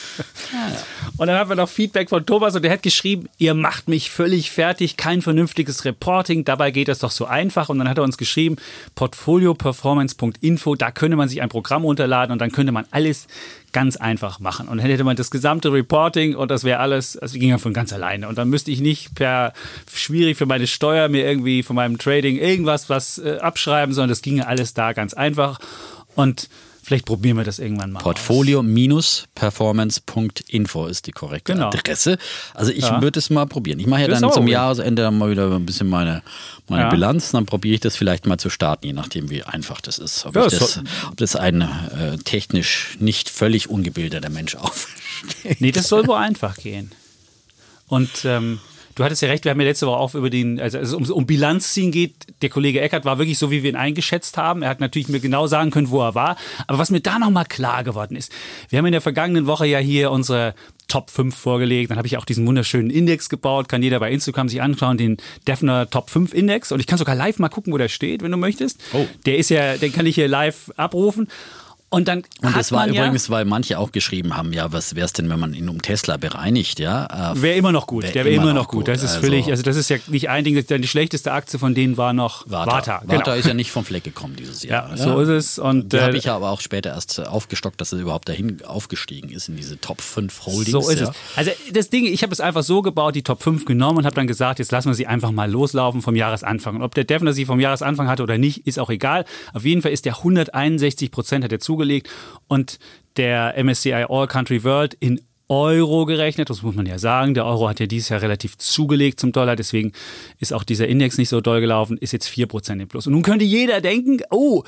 Und dann haben wir noch Feedback von Thomas und der hat geschrieben, ihr macht mich völlig fertig, kein vernünftiges Reporting, dabei geht das doch so einfach. Und dann hat er uns geschrieben, portfolioperformance.info, da könnte man sich ein Programm runterladen und dann könnte man alles ganz einfach machen. Und dann hätte man das gesamte Reporting und das wäre alles, also ging ja von ganz alleine. Und dann müsste ich nicht per schwierig für meine Steuer mir irgendwie von meinem Trading irgendwas was äh, abschreiben, sondern das ginge alles da ganz einfach. Und Vielleicht probieren wir das irgendwann mal. Portfolio-performance.info ist die korrekte genau. Adresse. Also ich ja. würde es mal probieren. Ich mache ja dann zum Jahresende dann mal wieder ein bisschen meine, meine ja. Bilanz. Dann probiere ich das vielleicht mal zu starten, je nachdem, wie einfach das ist. Ob, ja, das, ob das ein äh, technisch nicht völlig ungebildeter Mensch aufsteht. Nee, das soll wohl einfach gehen. Und ähm, du hattest ja recht, wir haben ja letzte Woche auch über den, also, also um, um Bilanz ziehen geht, der Kollege Eckert war wirklich so, wie wir ihn eingeschätzt haben. Er hat natürlich mir genau sagen können, wo er war. Aber was mir da nochmal klar geworden ist, wir haben in der vergangenen Woche ja hier unsere Top 5 vorgelegt. Dann habe ich auch diesen wunderschönen Index gebaut. Kann jeder bei Instagram sich anschauen, den Defner Top 5 Index. Und ich kann sogar live mal gucken, wo der steht, wenn du möchtest. Oh. Der ist ja, den kann ich hier live abrufen. Und dann Und hat das war man übrigens, weil manche auch geschrieben haben, ja, was wäre es denn, wenn man ihn um Tesla bereinigt, ja? Äh, Wäre immer noch gut. Wär der wäre immer, noch gut. Das ist Also- völlig, also das ist ja nicht ein Ding, denn die schlechteste Aktie von denen war noch Warta. Warta. Warta, genau. ist ja nicht vom Fleck gekommen dieses Jahr. Ja, so ist es. Und, Die äh, habe ich ja aber auch später erst aufgestockt, dass er überhaupt dahin aufgestiegen ist in diese Top 5 Holdings. So ist ja. es. Also das Ding, ich habe es einfach so gebaut, die Top 5 genommen und habe dann gesagt, jetzt lassen wir sie einfach mal loslaufen vom Jahresanfang. Und ob der Defner sie vom Jahresanfang hatte oder nicht, ist auch egal. Auf jeden Fall ist der 161 Prozent hat er zugelegt und der MSCI All Country World in Euro gerechnet, das muss man ja sagen. Der Euro hat ja dieses Jahr relativ zugelegt zum Dollar, deswegen ist auch dieser Index nicht so doll gelaufen, ist jetzt 4% im Plus. Und nun könnte jeder denken, oh,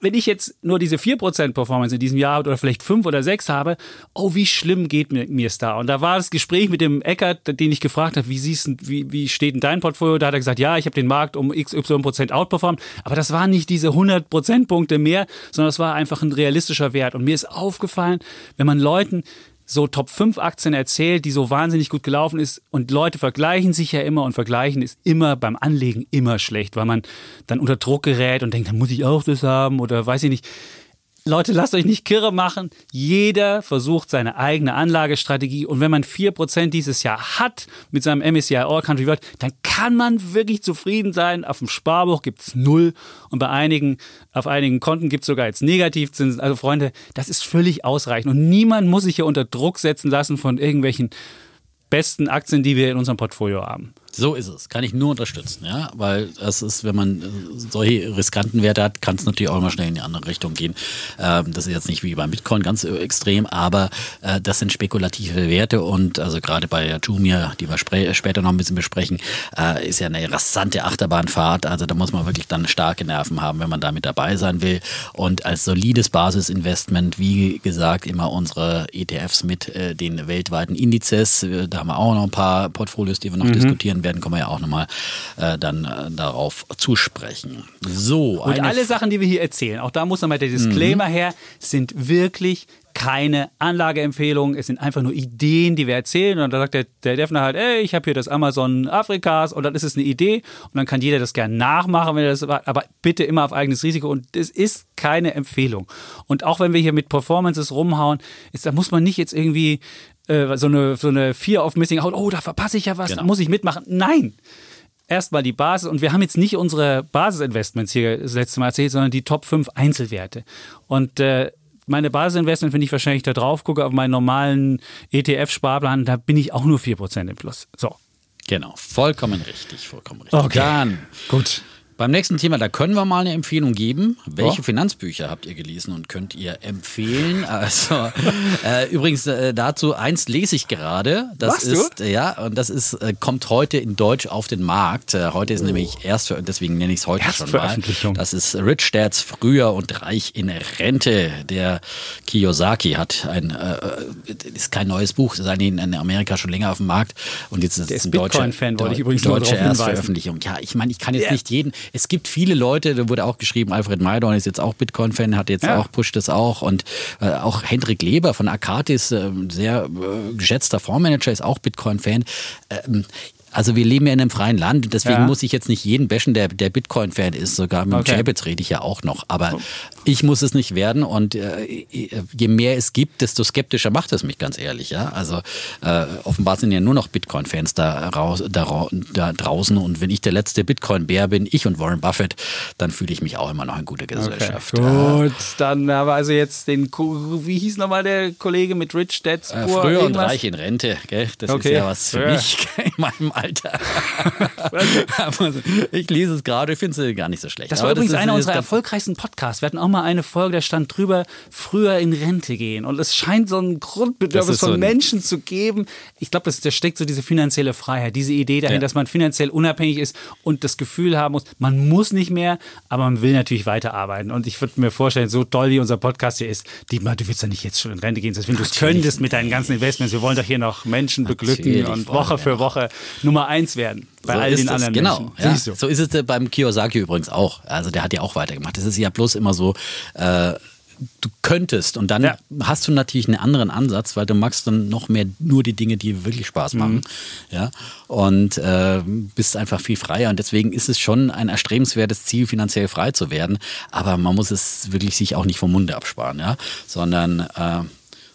wenn ich jetzt nur diese 4% Performance in diesem Jahr habe oder vielleicht 5 oder 6 habe, oh, wie schlimm geht mir es da? Und da war das Gespräch mit dem Eckert, den ich gefragt habe, wie siehst du, wie, wie steht denn dein Portfolio? Da hat er gesagt, ja, ich habe den Markt um XY Prozent outperformt, aber das waren nicht diese 100 Prozentpunkte mehr, sondern das war einfach ein realistischer Wert. Und mir ist aufgefallen, wenn man Leuten so Top 5 Aktien erzählt, die so wahnsinnig gut gelaufen ist und Leute vergleichen sich ja immer und vergleichen ist immer beim Anlegen immer schlecht, weil man dann unter Druck gerät und denkt, dann muss ich auch das haben oder weiß ich nicht. Leute, lasst euch nicht kirre machen. Jeder versucht seine eigene Anlagestrategie. Und wenn man 4% dieses Jahr hat mit seinem MSCI All Country World, dann kann man wirklich zufrieden sein. Auf dem Sparbuch gibt es null. Und bei einigen, auf einigen Konten gibt es sogar jetzt Negativzinsen. Also Freunde, das ist völlig ausreichend. Und niemand muss sich hier unter Druck setzen lassen von irgendwelchen besten Aktien, die wir in unserem Portfolio haben. So ist es. Kann ich nur unterstützen, ja. Weil es ist, wenn man äh, solche riskanten Werte hat, kann es natürlich auch immer schnell in die andere Richtung gehen. Ähm, das ist jetzt nicht wie beim Bitcoin ganz äh, extrem, aber äh, das sind spekulative Werte und also gerade bei der Jumia, die wir später noch ein bisschen besprechen, äh, ist ja eine rasante Achterbahnfahrt. Also da muss man wirklich dann starke Nerven haben, wenn man da mit dabei sein will. Und als solides Basisinvestment, wie gesagt, immer unsere ETFs mit äh, den weltweiten Indizes. Äh, Da haben wir auch noch ein paar Portfolios, die wir noch diskutieren werden, kommen wir ja auch nochmal äh, dann äh, darauf zu sprechen. So, Und alle Sachen, die wir hier erzählen, auch da muss nochmal der Disclaimer her, sind wirklich keine Anlageempfehlungen. Es sind einfach nur Ideen, die wir erzählen. Und dann sagt der, der Defner halt, ey, ich habe hier das Amazon Afrikas und dann ist es eine Idee. Und dann kann jeder das gerne nachmachen, wenn er das aber bitte immer auf eigenes Risiko. Und es ist keine Empfehlung. Und auch wenn wir hier mit Performances rumhauen, ist, da muss man nicht jetzt irgendwie äh, so eine, so eine Fear of Missing Out, oh, da verpasse ich ja was, Genau. da muss ich mitmachen. Nein erstmal die Basis und wir haben jetzt nicht unsere Basisinvestments hier das letzte Mal erzählt, sondern die Top 5 Einzelwerte. Und äh, meine Basisinvestments, wenn ich wahrscheinlich da drauf gucke auf meinen normalen ETF-Sparplan, da bin ich auch nur 4% im Plus. So. Genau, vollkommen richtig, vollkommen richtig. Okay. Dann Gut. Beim nächsten Thema, da können wir mal eine Empfehlung geben. Welche Ja. Finanzbücher habt ihr gelesen und könnt ihr empfehlen? Also äh, übrigens äh, dazu eins lese ich gerade. Das Machst du? ist äh, ja und das ist äh, kommt heute in Deutsch auf den Markt. Äh, heute ist nämlich erst für, deswegen nenne ich es heute schon mal. Das ist Rich Dads früher und reich in Rente. Der Kiyosaki hat ein äh, ist kein neues Buch, ist eigentlich in Amerika schon länger auf dem Markt und jetzt ist es ein deutscher Bitcoin-Fan, wollte ich übrigens deutsche. Erstveröffentlichung. Ja, ich meine, ich kann jetzt Ja. nicht jeden. Es gibt viele Leute, da wurde auch geschrieben, Alfred Maidorn ist jetzt auch Bitcoin-Fan, hat jetzt Ja. auch, pusht das auch. Und äh, auch Hendrik Leber von Akatis, äh, sehr äh, geschätzter Fondsmanager, ist auch Bitcoin-Fan. Ähm, also wir leben ja in einem freien Land, deswegen Ja. muss ich jetzt nicht jeden bashen, der, der Bitcoin-Fan ist. Sogar mit Okay. dem Chapitz rede ich ja auch noch. Aber ich muss es nicht werden und äh, je mehr es gibt, desto skeptischer macht es mich, ganz ehrlich. Ja? Also äh, offenbar sind ja nur noch Bitcoin-Fans da, raus, da, da draußen und wenn ich der letzte Bitcoin-Bär bin, ich und Warren Buffett, dann fühle ich mich auch immer noch in guter Gesellschaft. Gut, dann haben wir also jetzt den, wie hieß nochmal der Kollege mit Rich Dad Äh, früher und irgendwas? reich in Rente, gell? das Okay. ist ja was für Ja. mich in meinem Alter. ich lese es gerade, ich finde es gar nicht so schlecht. Das war Aber übrigens ist- einer unserer erfolgreichsten Podcasts. Wir hatten auch mal eine Folge, da stand drüber, früher in Rente gehen. Und es scheint so ein Das Grundbedürfnis so von ein- Menschen zu geben. Ich glaube, da steckt so diese finanzielle Freiheit, diese Idee dahin, Ja. dass man finanziell unabhängig ist und das Gefühl haben muss, man muss nicht mehr, aber man will natürlich weiterarbeiten. Und ich würde mir vorstellen, so toll wie unser Podcast hier ist, Dietmar, du willst ja nicht jetzt schon in Rente gehen, selbst wenn du es könntest mit deinen ganzen Investments. Wir wollen doch hier noch Menschen beglücken Natürlich und Woche für. Woche Nummer eins werden. Bei so all den es, anderen genau. Menschen. Ja. Du. So ist es äh, beim Kiyosaki übrigens auch. Also der hat ja auch weitergemacht. Das ist ja bloß immer so. Äh, du könntest und dann Ja. hast du natürlich einen anderen Ansatz, weil du magst dann noch mehr nur die Dinge, die wirklich Spaß machen. Ja, und äh, bist einfach viel freier. Und deswegen ist es schon ein erstrebenswertes Ziel, finanziell frei zu werden. Aber man muss es wirklich sich auch nicht vom Munde absparen, ja, sondern äh,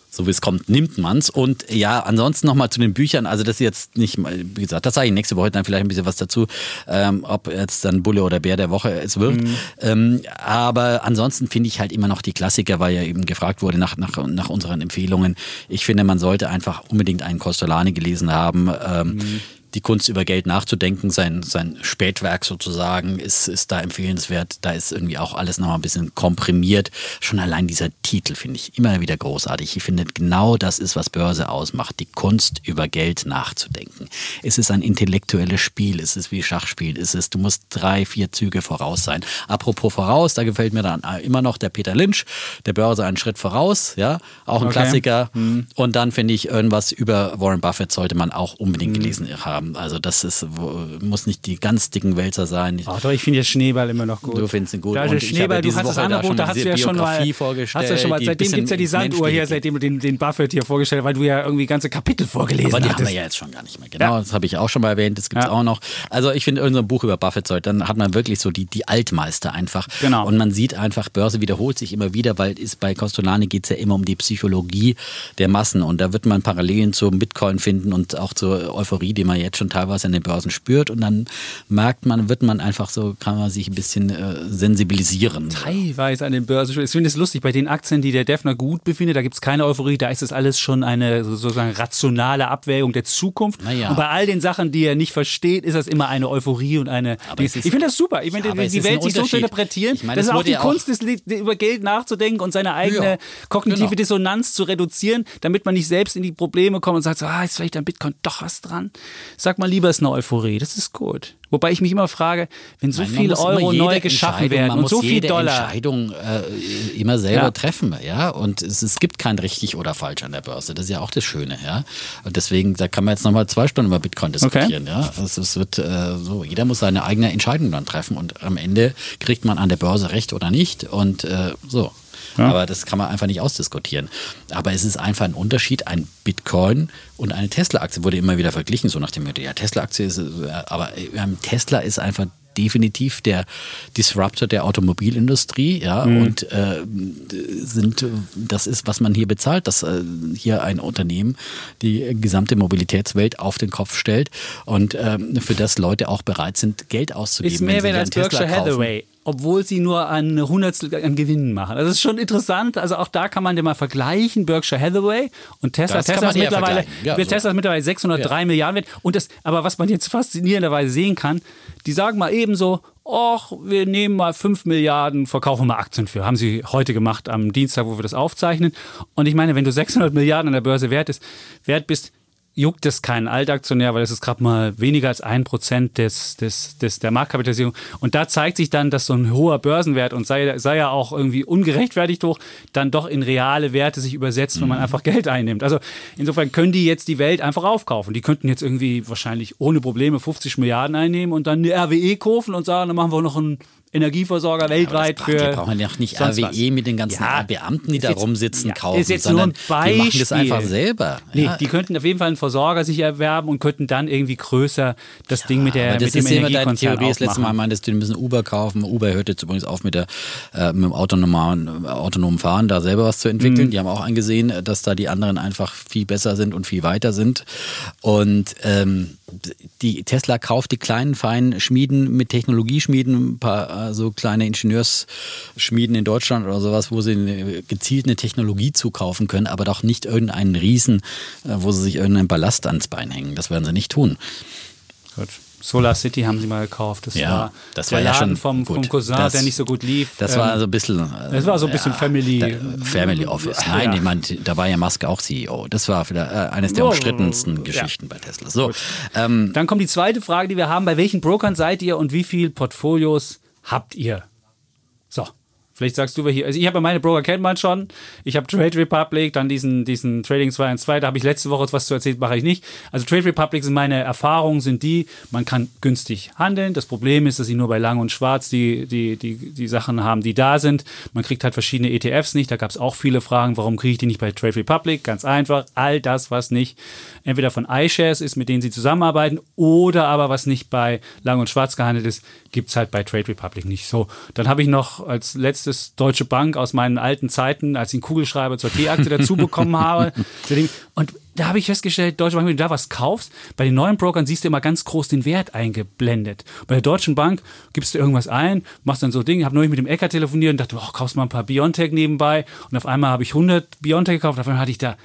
so wie es kommt, nimmt man's. Und ja, ansonsten nochmal zu den Büchern. Also das ist jetzt nicht, mal- wie gesagt, das sage ich nächste Woche dann vielleicht ein bisschen was dazu, ähm, ob jetzt dann Bulle oder Bär der Woche es wird. Ähm, aber ansonsten finde ich halt immer noch die Klassiker, weil ja eben gefragt wurde nach, nach, nach unseren Empfehlungen. Ich finde, man sollte einfach unbedingt einen Costolani gelesen haben. Ähm, die Kunst über Geld nachzudenken, sein, sein Spätwerk sozusagen, ist, ist da empfehlenswert. Da ist irgendwie auch alles nochmal ein bisschen komprimiert. Schon allein dieser Titel finde ich immer wieder großartig. Ich finde, genau das ist, was Börse ausmacht. Die Kunst über Geld nachzudenken. Es ist ein intellektuelles Spiel. Es ist wie Schachspiel. Es ist, du musst drei, vier Züge voraus sein. Apropos voraus, da gefällt mir dann immer noch der Peter Lynch, der Börse einen Schritt voraus, ja, auch ein Okay. Klassiker. Und dann finde ich, irgendwas über Warren Buffett sollte man auch unbedingt gelesen haben. Also das ist, muss nicht die ganz dicken Wälzer sein. Ach doch, ich finde ja Schneeball immer noch gut. Du findest ihn gut. Da ist Und Schneeball, du hast das Angebot, da hast du ja schon mal, hast du ja schon mal, seitdem gibt es ja die Sanduhr hier, seitdem du den, den Buffett hier vorgestellt hast, weil du ja irgendwie ganze Kapitel vorgelesen Aber die haben hattest. wir ja jetzt schon gar nicht mehr. Genau, Ja. das habe ich auch schon mal erwähnt. Das gibt es Ja. auch noch. Also ich finde, irgendein Buch über Buffett dann hat man wirklich so die, die Altmeister einfach. Genau. Und man sieht einfach, Börse wiederholt sich immer wieder, weil es bei Costolani geht es ja immer um die Psychologie der Massen. Und da wird man Parallelen zum Bitcoin finden und auch zur Euphorie, die man jetzt schon teilweise an den Börsen spürt. Und dann merkt man, wird man einfach so, kann man sich ein bisschen äh, sensibilisieren. teilweise an den Börsen. Ich finde es lustig, bei den Aktien, die der Defner gut befindet, da gibt es keine Euphorie, da ist es alles schon eine sozusagen rationale Abwägung der Zukunft. Naja. Und bei all den Sachen, die er nicht versteht, ist das immer eine Euphorie und eine. Ist- ich finde das super. Ich finde, Ja, die ein Welt sich so zu interpretieren, Ich meine, das es ist auch die ja auch- Kunst, des, über Geld nachzudenken und seine eigene Ja, kognitive genau. Dissonanz zu reduzieren, damit man nicht selbst in die Probleme kommt und sagt, so, ah, ist vielleicht an Bitcoin doch was dran. Sag mal lieber, es ist eine Euphorie. Das ist gut. Wobei ich mich immer frage, wenn so Nein, man viel muss immer Euro neu geschaffen werden und so viel jede Dollar. Entscheidung äh, immer selber Ja. treffen, ja. Und es, es gibt kein richtig oder falsch an der Börse. Das ist ja auch das Schöne, ja. Und deswegen, da kann man jetzt nochmal zwei Stunden über Bitcoin diskutieren, ja. Es, es wird äh, so, jeder muss seine eigene Entscheidung dann treffen und am Ende kriegt man an der Börse recht oder nicht und äh, so. Aber das kann man einfach nicht ausdiskutieren. Aber es ist einfach ein Unterschied, ein Bitcoin und eine Tesla-Aktie wurde immer wieder verglichen, so nach dem Motto, ja, Tesla-Aktie ist, äh, aber ähm, Tesla ist einfach definitiv der Disruptor der Automobilindustrie, ja, und äh, sind, das ist, was man hier bezahlt, dass äh, hier ein Unternehmen die gesamte Mobilitätswelt auf den Kopf stellt und ähm, für das Leute auch bereit sind, Geld auszugeben. ist wenn mehr sie wert als Tesla Berkshire kaufen. Obwohl sie nur ein Hundertstel an Gewinnen machen. Also das ist schon interessant. Also auch da kann man den mal vergleichen, Berkshire Hathaway und Tesla. Das Tesla ist, mittlerweile. Ja, so. Tesla ist mittlerweile 603 Milliarden wert. Und das, aber was man jetzt faszinierenderweise sehen kann, die sagen mal ebenso, Och, wir nehmen mal 5 Milliarden, verkaufen mal Aktien für. Haben sie heute gemacht am Dienstag, wo wir das aufzeichnen. Und ich meine, wenn du 600 Milliarden an der Börse wert, ist, wert bist, juckt es keinen Altaktionär, weil es ist gerade mal weniger als ein Prozent des, des, des, der Marktkapitalisierung. Und da zeigt sich dann, dass so ein hoher Börsenwert und sei, sei ja auch irgendwie ungerechtfertigt hoch, dann doch in reale Werte sich übersetzt, wenn man einfach Geld einnimmt. Also insofern können die jetzt die Welt einfach aufkaufen. Die könnten jetzt irgendwie wahrscheinlich ohne Probleme 50 Milliarden einnehmen und dann eine RWE kaufen und sagen, dann machen wir noch einen Energieversorger weltweit Aber das für. Die brauchen ja nicht sonst RWE was. mit den ganzen Ja, Beamten, die da jetzt- rumsitzen, ja, kaufen, ist jetzt nur sondern ein die machen das einfach selber. Nee, ja. die könnten auf jeden Fall einen Versorger sich erwerben und könnten dann irgendwie größer das Ding mit der Aber das mit dem ist immer deine Theorie. Das letzte Mal meintest du, die müssen Uber kaufen. Uber hört jetzt übrigens auf mit, der, äh, mit dem autonomen, autonomen Fahren, da selber was zu Mhm. entwickeln. Die haben auch angesehen, dass da die anderen einfach viel besser sind und viel weiter sind. Und ähm, die Tesla kauft die kleinen, feinen Schmieden mit Technologieschmieden, ein paar äh, so kleine Ingenieursschmieden in Deutschland oder sowas, wo sie gezielt eine Technologie zukaufen können, aber doch nicht irgendeinen Riesen, äh, wo sie sich irgendeinen Ballast ans Bein hängen. Das werden sie nicht tun. Gut. Solar City haben sie mal gekauft. Das Ja, war das der war ja Laden schon vom, vom Cousin, Das- der nicht so gut lief. Das Ähm, war so ein bisschen. äh, das war so ein bisschen Family- Da, Family Office. Nein, Ja. meine, da war ja Musk auch CEO. Das war vielleicht äh, eines der Oh, umstrittensten ja. Geschichten bei Tesla. So, ähm, Dann kommt die zweite Frage, die wir haben. Bei welchen Brokern seid ihr und wie viele Portfolios habt ihr? So, Vielleicht sagst du, wer hier. Also ich habe meine Broker kennt man schon. Ich habe Trade Republic, dann diesen, diesen Trading 2 und 2. Da habe ich letzte Woche was zu erzählt, mache ich nicht. Also Trade Republic sind meine Erfahrungen, sind die, man kann günstig handeln. Das Problem ist, dass sie nur bei Lang und Schwarz die, die, die, die Sachen haben, die da sind. Man kriegt halt verschiedene ETFs nicht. Da gab es auch viele Fragen, warum kriege ich die nicht bei Trade Republic? Ganz einfach, all das, was nicht entweder von iShares ist, mit denen sie zusammenarbeiten, oder aber was nicht bei Lang und Schwarz gehandelt ist, gibt es halt bei Trade Republic nicht. So, dann habe ich noch als letztes Deutsche Bank aus meinen alten Zeiten, als ich einen Kugelschreiber zur T-Aktie dazu bekommen habe. Und da habe ich festgestellt, Deutsche Bank, wenn du da was kaufst, bei den neuen Brokern siehst du immer ganz groß den Wert eingeblendet. Bei der Deutschen Bank gibst du irgendwas ein, machst dann so Dinge. Ich habe neulich mit dem Ecker telefoniert und dachte, oh, kaufst mal ein paar Biontech nebenbei. Und auf einmal habe ich 100 Biontech gekauft, auf einmal hatte ich da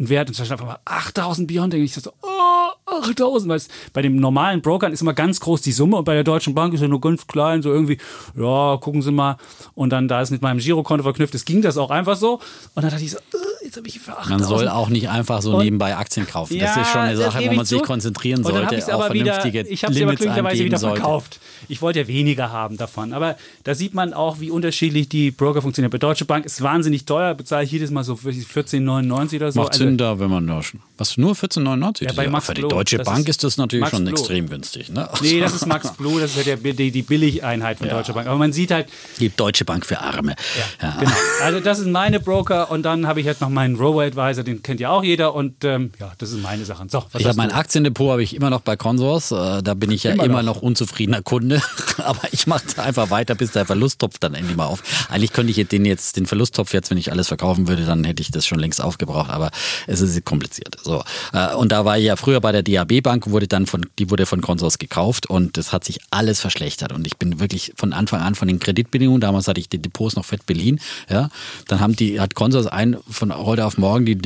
einen Wert und zwar einfach mal 8000 Biontech. Und ich so, oh, 8000. Weil bei dem normalen Brokern ist immer ganz groß die Summe und bei der Deutschen Bank ist ja nur ganz klein, so irgendwie, ja, gucken Sie mal. Und dann, da es mit meinem Girokonto verknüpft ist, ging das auch einfach so. Und dann dachte ich so, äh, jetzt habe ich für 8000. Man soll auch nicht einfach so und, nebenbei Aktien kaufen. Ja, das ist schon eine Sache, wo man sich konzentrieren sollte. Und dann auch aber wieder, ich habe sie aber glücklicherweise wieder verkauft. Sollte. Ich wollte ja weniger haben davon. Aber da sieht man auch, wie unterschiedlich die Broker funktionieren. Bei Deutsche Bank ist wahnsinnig teuer, bezahle ich jedes Mal so 14,99 oder so. Macht also, Sinn da, wenn man da schon. Was, nur 14,99? Ja, bei Max Für die Deutsche Bank ist das natürlich Max schon Blue. extrem günstig. Ne? Nee, das ist Max Blue, das ist ja die, die Billigeinheit von ja. Deutsche Bank. Aber man sieht halt. Die Deutsche Bank für Arme. Ja. Genau. Also, das sind meine Broker und dann habe ich halt noch meinen Robo-Advisor, den kennt ja auch jeder und ähm, ja, das sind meine Sachen. So, ich habe mein Aktiendepot habe ich immer noch bei Consors. Äh, da bin ich ja immer, immer noch. noch. unzufriedener Kunde. Aber ich mache es einfach weiter, bis der Verlusttopf dann endlich mal auf. Eigentlich könnte ich den jetzt, den Verlusttopf jetzt, wenn ich alles verkaufen würde, dann hätte ich das schon längst aufgebraucht. Aber es ist kompliziert. So. Äh, und da war ich ja früher bei der DAB Bank, wurde dann von, die wurde von Consors gekauft und das hat sich alles verschlechtert. Und ich bin wirklich von Anfang an von den Kreditbedingungen, damals hatte ich die Depots noch fett beliehen, ja, dann haben die, hat Consors ein von heute auf morgen die,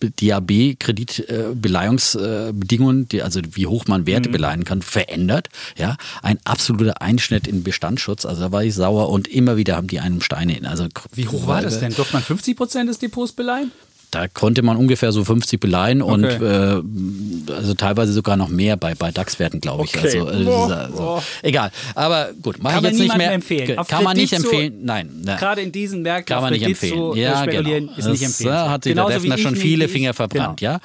DAB-Kreditbeleihungsbedingungen, die, also wie hoch man Werte mhm. beleihen kann, verändert. Ja, ein absoluter Einschnitt in Bestandsschutz. Also da war ich sauer und immer wieder haben die einem Steine in. Also wie hoch war das denn? Durfte man 50 Prozent des Depots beleihen? Da konnte man ungefähr so 50 beleihen okay. und äh, also teilweise sogar noch mehr bei, bei DAX-Werten, glaube ich. Okay. Also, äh, oh, also oh. Egal. Aber gut, mache ich jetzt nicht mehr. Empfehlen. Auf kann man nicht empfehlen. Nein. nein. Gerade in diesen Märkten kann man nicht empfehlen. Zu ja, genau. ist nicht empfehlen. Da hat sich der Defner schon viele Finger verbrannt, genau. ja.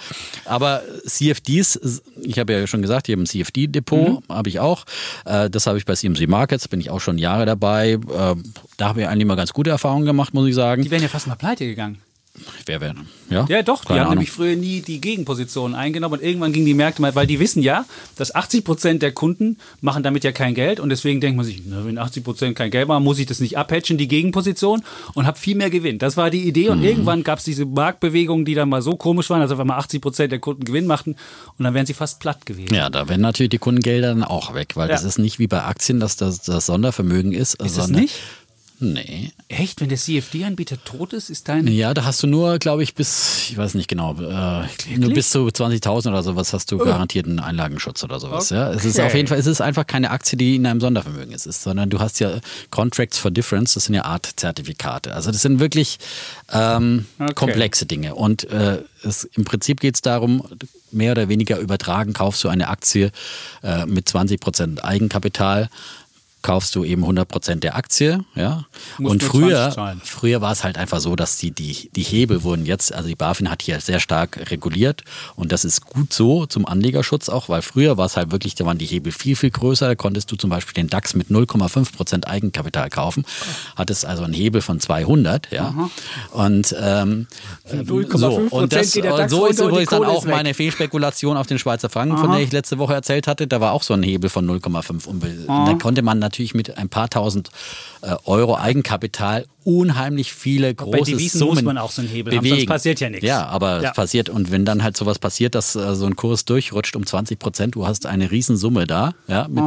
Aber CFDs, ich habe ja schon gesagt, ich habe ein CFD-Depot, mhm. habe ich auch. Äh, das habe ich bei CMC Markets, bin ich auch schon Jahre dabei. Äh, da habe ich eigentlich mal ganz gute Erfahrungen gemacht, muss ich sagen. Die wären ja fast mal pleite gegangen. Wer wäre? Ja? ja, doch. Keine die haben Ahnung. nämlich früher nie die Gegenposition eingenommen und irgendwann gingen die Märkte mal, weil die wissen ja, dass 80 Prozent der Kunden machen damit ja kein Geld und deswegen denkt man sich, na, wenn 80 Prozent kein Geld machen, muss ich das nicht abhatchen, die Gegenposition und habe viel mehr Gewinn. Das war die Idee und mhm. irgendwann gab es diese Marktbewegungen, die dann mal so komisch waren, dass auf einmal 80 Prozent der Kunden Gewinn machten und dann wären sie fast platt gewesen. Ja, da wären natürlich die Kundengelder dann auch weg, weil ja. das ist nicht wie bei Aktien, dass das, das Sondervermögen ist. Ist es nicht? Nee. Echt? Wenn der CFD-Anbieter tot ist, ist dein. Ja, da hast du nur, glaube ich, bis, ich weiß nicht genau, äh, nur bis zu 20.000 oder sowas hast du oh. garantierten Einlagenschutz oder sowas. Okay. Ja? Es ist auf jeden Fall, es ist einfach keine Aktie, die in einem Sondervermögen ist, ist, sondern du hast ja Contracts for Difference, das sind ja Art-Zertifikate. Also das sind wirklich ähm, okay. komplexe Dinge. Und äh, es, im Prinzip geht es darum, mehr oder weniger übertragen kaufst du eine Aktie äh, mit 20% Eigenkapital kaufst du eben 100% der Aktie. Ja? und früher, früher war es halt einfach so, dass die, die, die Hebel wurden jetzt, also die BaFin hat hier sehr stark reguliert und das ist gut so zum Anlegerschutz auch, weil früher war es halt wirklich, da waren die Hebel viel, viel größer. Da konntest du zum Beispiel den DAX mit 0,5% Eigenkapital kaufen, hattest also einen Hebel von 200. Ja? Und, ähm, so, und das, so ist übrigens dann auch meine Fehlspekulation auf den Schweizer Franken, Aha. von der ich letzte Woche erzählt hatte. Da war auch so ein Hebel von 0,5. Und da konnte man natürlich mit ein paar tausend äh, Euro Eigenkapital unheimlich viele große Bei Devisen Summen muss man auch so einen Hebel bewegen. haben, sonst passiert ja nichts. Ja, aber ja. es passiert und wenn dann halt sowas passiert, dass äh, so ein Kurs durchrutscht um 20 Prozent, du hast eine Riesensumme da, ja, mit,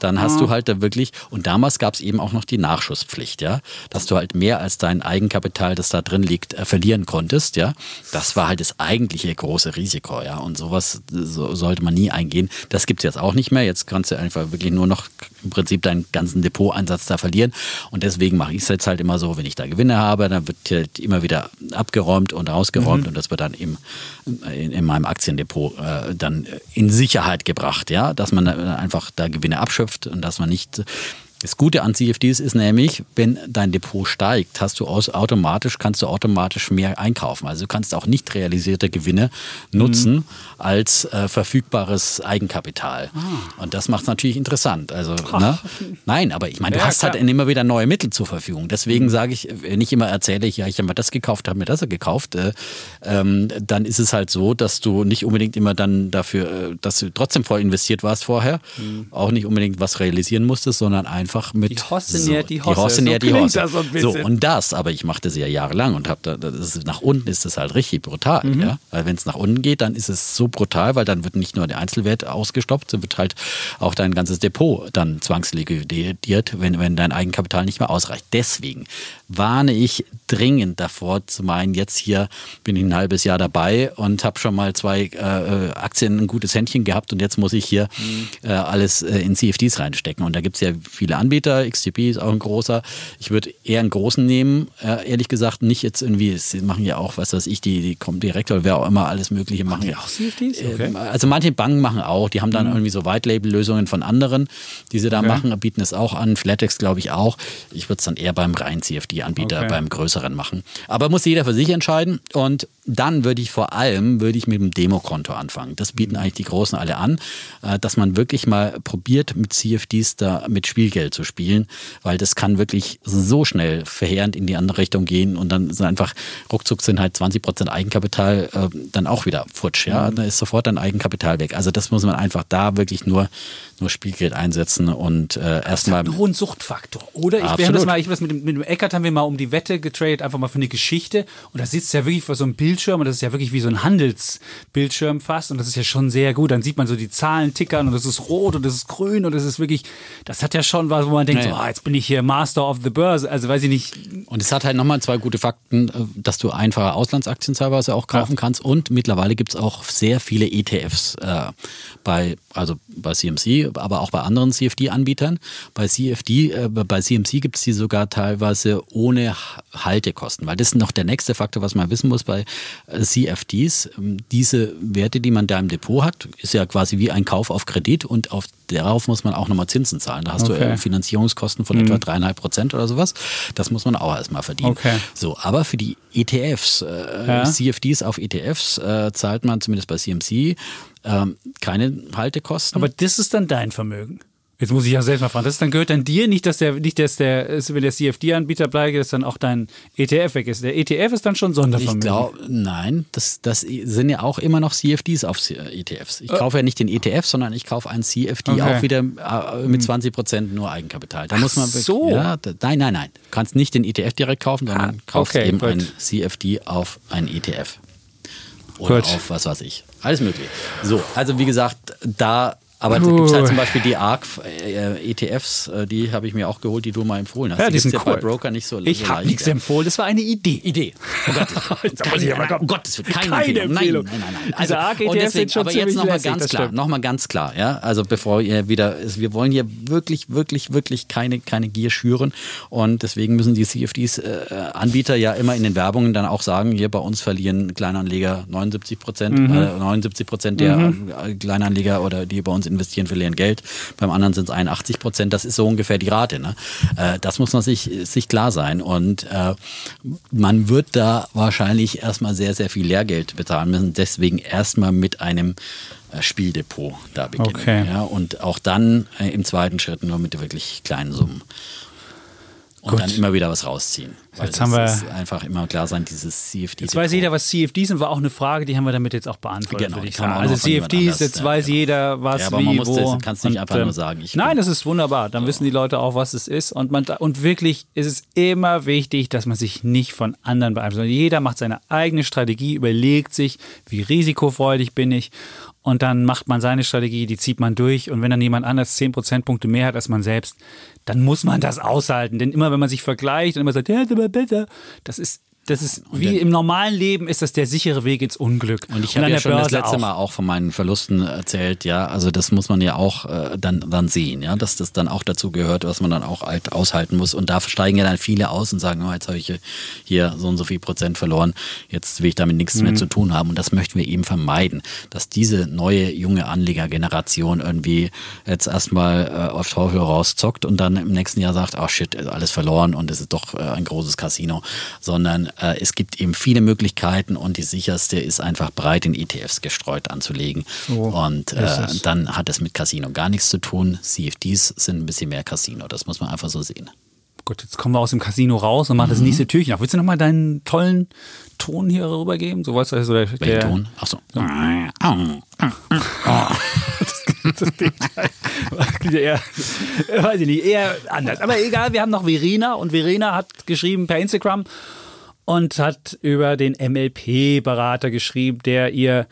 dann hast Aha. du halt da wirklich und damals gab es eben auch noch die Nachschusspflicht, ja, dass du halt mehr als dein Eigenkapital, das da drin liegt, äh, verlieren konntest, ja. Das war halt das eigentliche große Risiko, ja, und sowas so, sollte man nie eingehen. Das gibt es jetzt auch nicht mehr. Jetzt kannst du einfach wirklich nur noch im Prinzip deinen ganzen Depoteinsatz da verlieren und deswegen mache ich es jetzt halt immer so, wenn ich da Gewinne habe, dann wird halt immer wieder abgeräumt und ausgeräumt mhm. und das wird dann im, in, in meinem Aktiendepot äh, dann in Sicherheit gebracht, ja, dass man einfach da Gewinne abschöpft und dass man nicht Das Gute an CFDs ist nämlich, wenn dein Depot steigt, hast du aus, automatisch, kannst du automatisch mehr einkaufen. Also du kannst auch nicht realisierte Gewinne nutzen mhm. als äh, verfügbares Eigenkapital. Ah. Und das macht es natürlich interessant. Also, ne? Nein, aber ich meine, du ja, hast halt klar. halt immer wieder neue Mittel zur Verfügung. Deswegen mhm. sage ich, wenn ich immer erzähle, ja, ich habe mir das gekauft, habe mir das gekauft, äh, ähm, dann ist es halt so, dass du nicht unbedingt immer dann dafür, äh, dass du trotzdem voll investiert warst vorher, mhm. auch nicht unbedingt was realisieren musstest, sondern einfach mit. Die Hosse so, die Hosse. Die Hosse so die Hosse. So, so, und das, aber ich machte sie ja jahrelang und habe da, das ist, nach unten ist das halt richtig brutal. Mhm. Ja? Weil wenn es nach unten geht, dann ist es so brutal, weil dann wird nicht nur der Einzelwert ausgestoppt, sondern wird halt auch dein ganzes Depot dann zwangsliquidiert, wenn, wenn dein Eigenkapital nicht mehr ausreicht. Deswegen warne ich dringend davor zu meinen, jetzt hier bin ich ein halbes Jahr dabei und habe schon mal zwei äh, Aktien ein gutes Händchen gehabt und jetzt muss ich hier mhm. äh, alles äh, in CFDs reinstecken. Und da gibt es ja viele Anbieter, XTP ist auch ein großer. Ich würde eher einen großen nehmen, äh, ehrlich gesagt, nicht jetzt irgendwie, sie machen ja auch, was weiß ich, die, die kommen direkt oder wer auch immer alles Mögliche machen. ja auch CFDs? Äh, okay. also manche Banken machen auch, die haben dann mhm. irgendwie so White-Label-Lösungen von anderen, die sie da okay. machen, bieten es auch an. Flatex glaube ich auch. Ich würde es dann eher beim reinen CFD-Anbieter, okay. beim größeren machen. Aber muss jeder für sich entscheiden und dann würde ich vor allem würde ich mit dem Demokonto anfangen. Das bieten eigentlich die Großen alle an, äh, dass man wirklich mal probiert, mit CFDs da mit Spielgeld zu spielen, weil das kann wirklich so schnell verheerend in die andere Richtung gehen und dann sind einfach ruckzuck sind halt 20 Prozent Eigenkapital äh, dann auch wieder futsch. Ja, mhm. da ist sofort dein Eigenkapital weg. Also das muss man einfach da wirklich nur nur Spielgeld einsetzen und äh, erstmal. einen hohen Suchtfaktor, oder? Ich, wir haben das mal, ich das mit dem, mit dem Eckert haben wir mal um die Wette getradet, einfach mal für eine Geschichte. Und da sitzt ja wirklich vor so einem Bildschirm und das ist ja wirklich wie so ein Handelsbildschirm fast. Und das ist ja schon sehr gut. Dann sieht man so die Zahlen tickern und das ist rot und das ist grün und das ist wirklich, das hat ja schon was, wo man denkt, naja. so, oh, jetzt bin ich hier Master of the Börse. Also weiß ich nicht. Und es hat halt nochmal zwei gute Fakten, äh, dass du einfache Auslandsaktien teilweise auch kaufen ja. kannst. Und mittlerweile gibt es auch sehr viele ETFs äh, bei, also bei CMC aber auch bei anderen CFD-Anbietern. Bei CFD, äh, bei CMC gibt es die sogar teilweise ohne Haltekosten, weil das ist noch der nächste Faktor, was man wissen muss bei äh, CFDs. Ähm, diese Werte, die man da im Depot hat, ist ja quasi wie ein Kauf auf Kredit und auf darauf muss man auch nochmal Zinsen zahlen. Da hast okay. du Finanzierungskosten von mhm. etwa dreieinhalb Prozent oder sowas. Das muss man auch erstmal verdienen. Okay. So, aber für die ETFs, äh, ja. CFDs auf ETFs, äh, zahlt man zumindest bei CMC ähm, keine Haltekosten. Aber das ist dann dein Vermögen. Jetzt muss ich ja selbst mal fragen. Das dann gehört dann dir nicht, dass der, nicht, dass der, wenn der CFD-Anbieter bleibt, dass dann auch dein ETF weg ist. Der ETF ist dann schon Sondervermögen. Ich glaube, nein, das, das sind ja auch immer noch CFDs auf ETFs. Ich äh. kaufe ja nicht den ETF, sondern ich kaufe einen CFD okay. auch wieder äh, mit 20 hm. Prozent nur Eigenkapital. Da Ach muss man so. Ja, da, nein, nein, nein. Du kannst nicht den ETF direkt kaufen, sondern ah, kaufst okay, eben gut. einen CFD auf einen ETF. Oder gut. auf was weiß ich. Alles möglich. So, also wie gesagt, da aber da gibt es halt zum Beispiel die ARC-ETFs, äh, äh, die habe ich mir auch geholt, die du mal empfohlen hast. Ja, die, die sind ja cool. bei Broker nicht so Ich habe nichts empfohlen, das war eine Idee. Idee. Oh Gott, keine, nein, oh Gott das wird keine, keine Empfehlung. Nein, nein, nein. Also, ARC-ETFs sind schon aber jetzt nochmal ganz klar, nochmal ganz klar, ja, also bevor ihr wieder, wir wollen hier wirklich, wirklich, wirklich keine, keine Gier schüren und deswegen müssen die CFDs-Anbieter äh, ja immer in den Werbungen dann auch sagen, hier bei uns verlieren Kleinanleger 79 Prozent, mhm. äh, 79 Prozent der mhm. Kleinanleger oder die bei uns investieren, verlieren Geld. Geld, beim anderen sind es 81 Prozent. Das ist so ungefähr die Rate. Ne? Äh, das muss man sich, sich klar sein. Und äh, man wird da wahrscheinlich erstmal sehr, sehr viel Lehrgeld bezahlen müssen. Deswegen erstmal mit einem äh, Spieldepot da beginnen. Okay. Ja, und auch dann äh, im zweiten Schritt nur mit wirklich kleinen Summen und Gut. dann immer wieder was rausziehen. Weil jetzt haben wir einfach immer klar sein, dieses CFD. Jetzt weiß jeder, was CFDs sind, war auch eine Frage, die haben wir damit jetzt auch beantwortet. Genau, ich Also CFDs, jetzt ja, weiß genau. jeder, was ja, aber wie, man muss wo. Das, kannst nicht einfach nur sagen. nein, das ist wunderbar. Dann so. wissen die Leute auch, was es ist. Und, man, und wirklich ist es immer wichtig, dass man sich nicht von anderen beeinflusst. Jeder macht seine eigene Strategie, überlegt sich, wie risikofreudig bin ich und dann macht man seine Strategie, die zieht man durch. Und wenn dann jemand anders 10 Prozentpunkte mehr hat als man selbst, dann muss man das aushalten. Denn immer, wenn man sich vergleicht und immer sagt, ja, ist das ist das ist wie im normalen Leben ist das der sichere Weg ins Unglück. Und ich habe ja schon Börse das letzte auch. Mal auch von meinen Verlusten erzählt, ja. Also das muss man ja auch äh, dann, dann sehen, ja, dass das dann auch dazu gehört, was man dann auch halt aushalten muss. Und da steigen ja dann viele aus und sagen, oh, jetzt habe ich hier so und so viel Prozent verloren, jetzt will ich damit nichts mhm. mehr zu tun haben. Und das möchten wir eben vermeiden, dass diese neue junge Anlegergeneration irgendwie jetzt erstmal äh, auf Teufel rauszockt und dann im nächsten Jahr sagt, oh shit, alles verloren und es ist doch äh, ein großes Casino, sondern äh, es gibt eben viele Möglichkeiten und die sicherste ist einfach breit in ETFs gestreut anzulegen. So und äh, dann hat es mit Casino gar nichts zu tun. CFDs sind ein bisschen mehr Casino, das muss man einfach so sehen. Gut, jetzt kommen wir aus dem Casino raus und machen mhm. das nächste Türchen auf. Willst du nochmal deinen tollen Ton hier rübergeben? So was also der, Welchen Ton? Achso. So. das, das klingt eher, weiß ich nicht, eher anders. Aber egal, wir haben noch Verena und Verena hat geschrieben per Instagram und hat über den MLP-Berater geschrieben, der ihr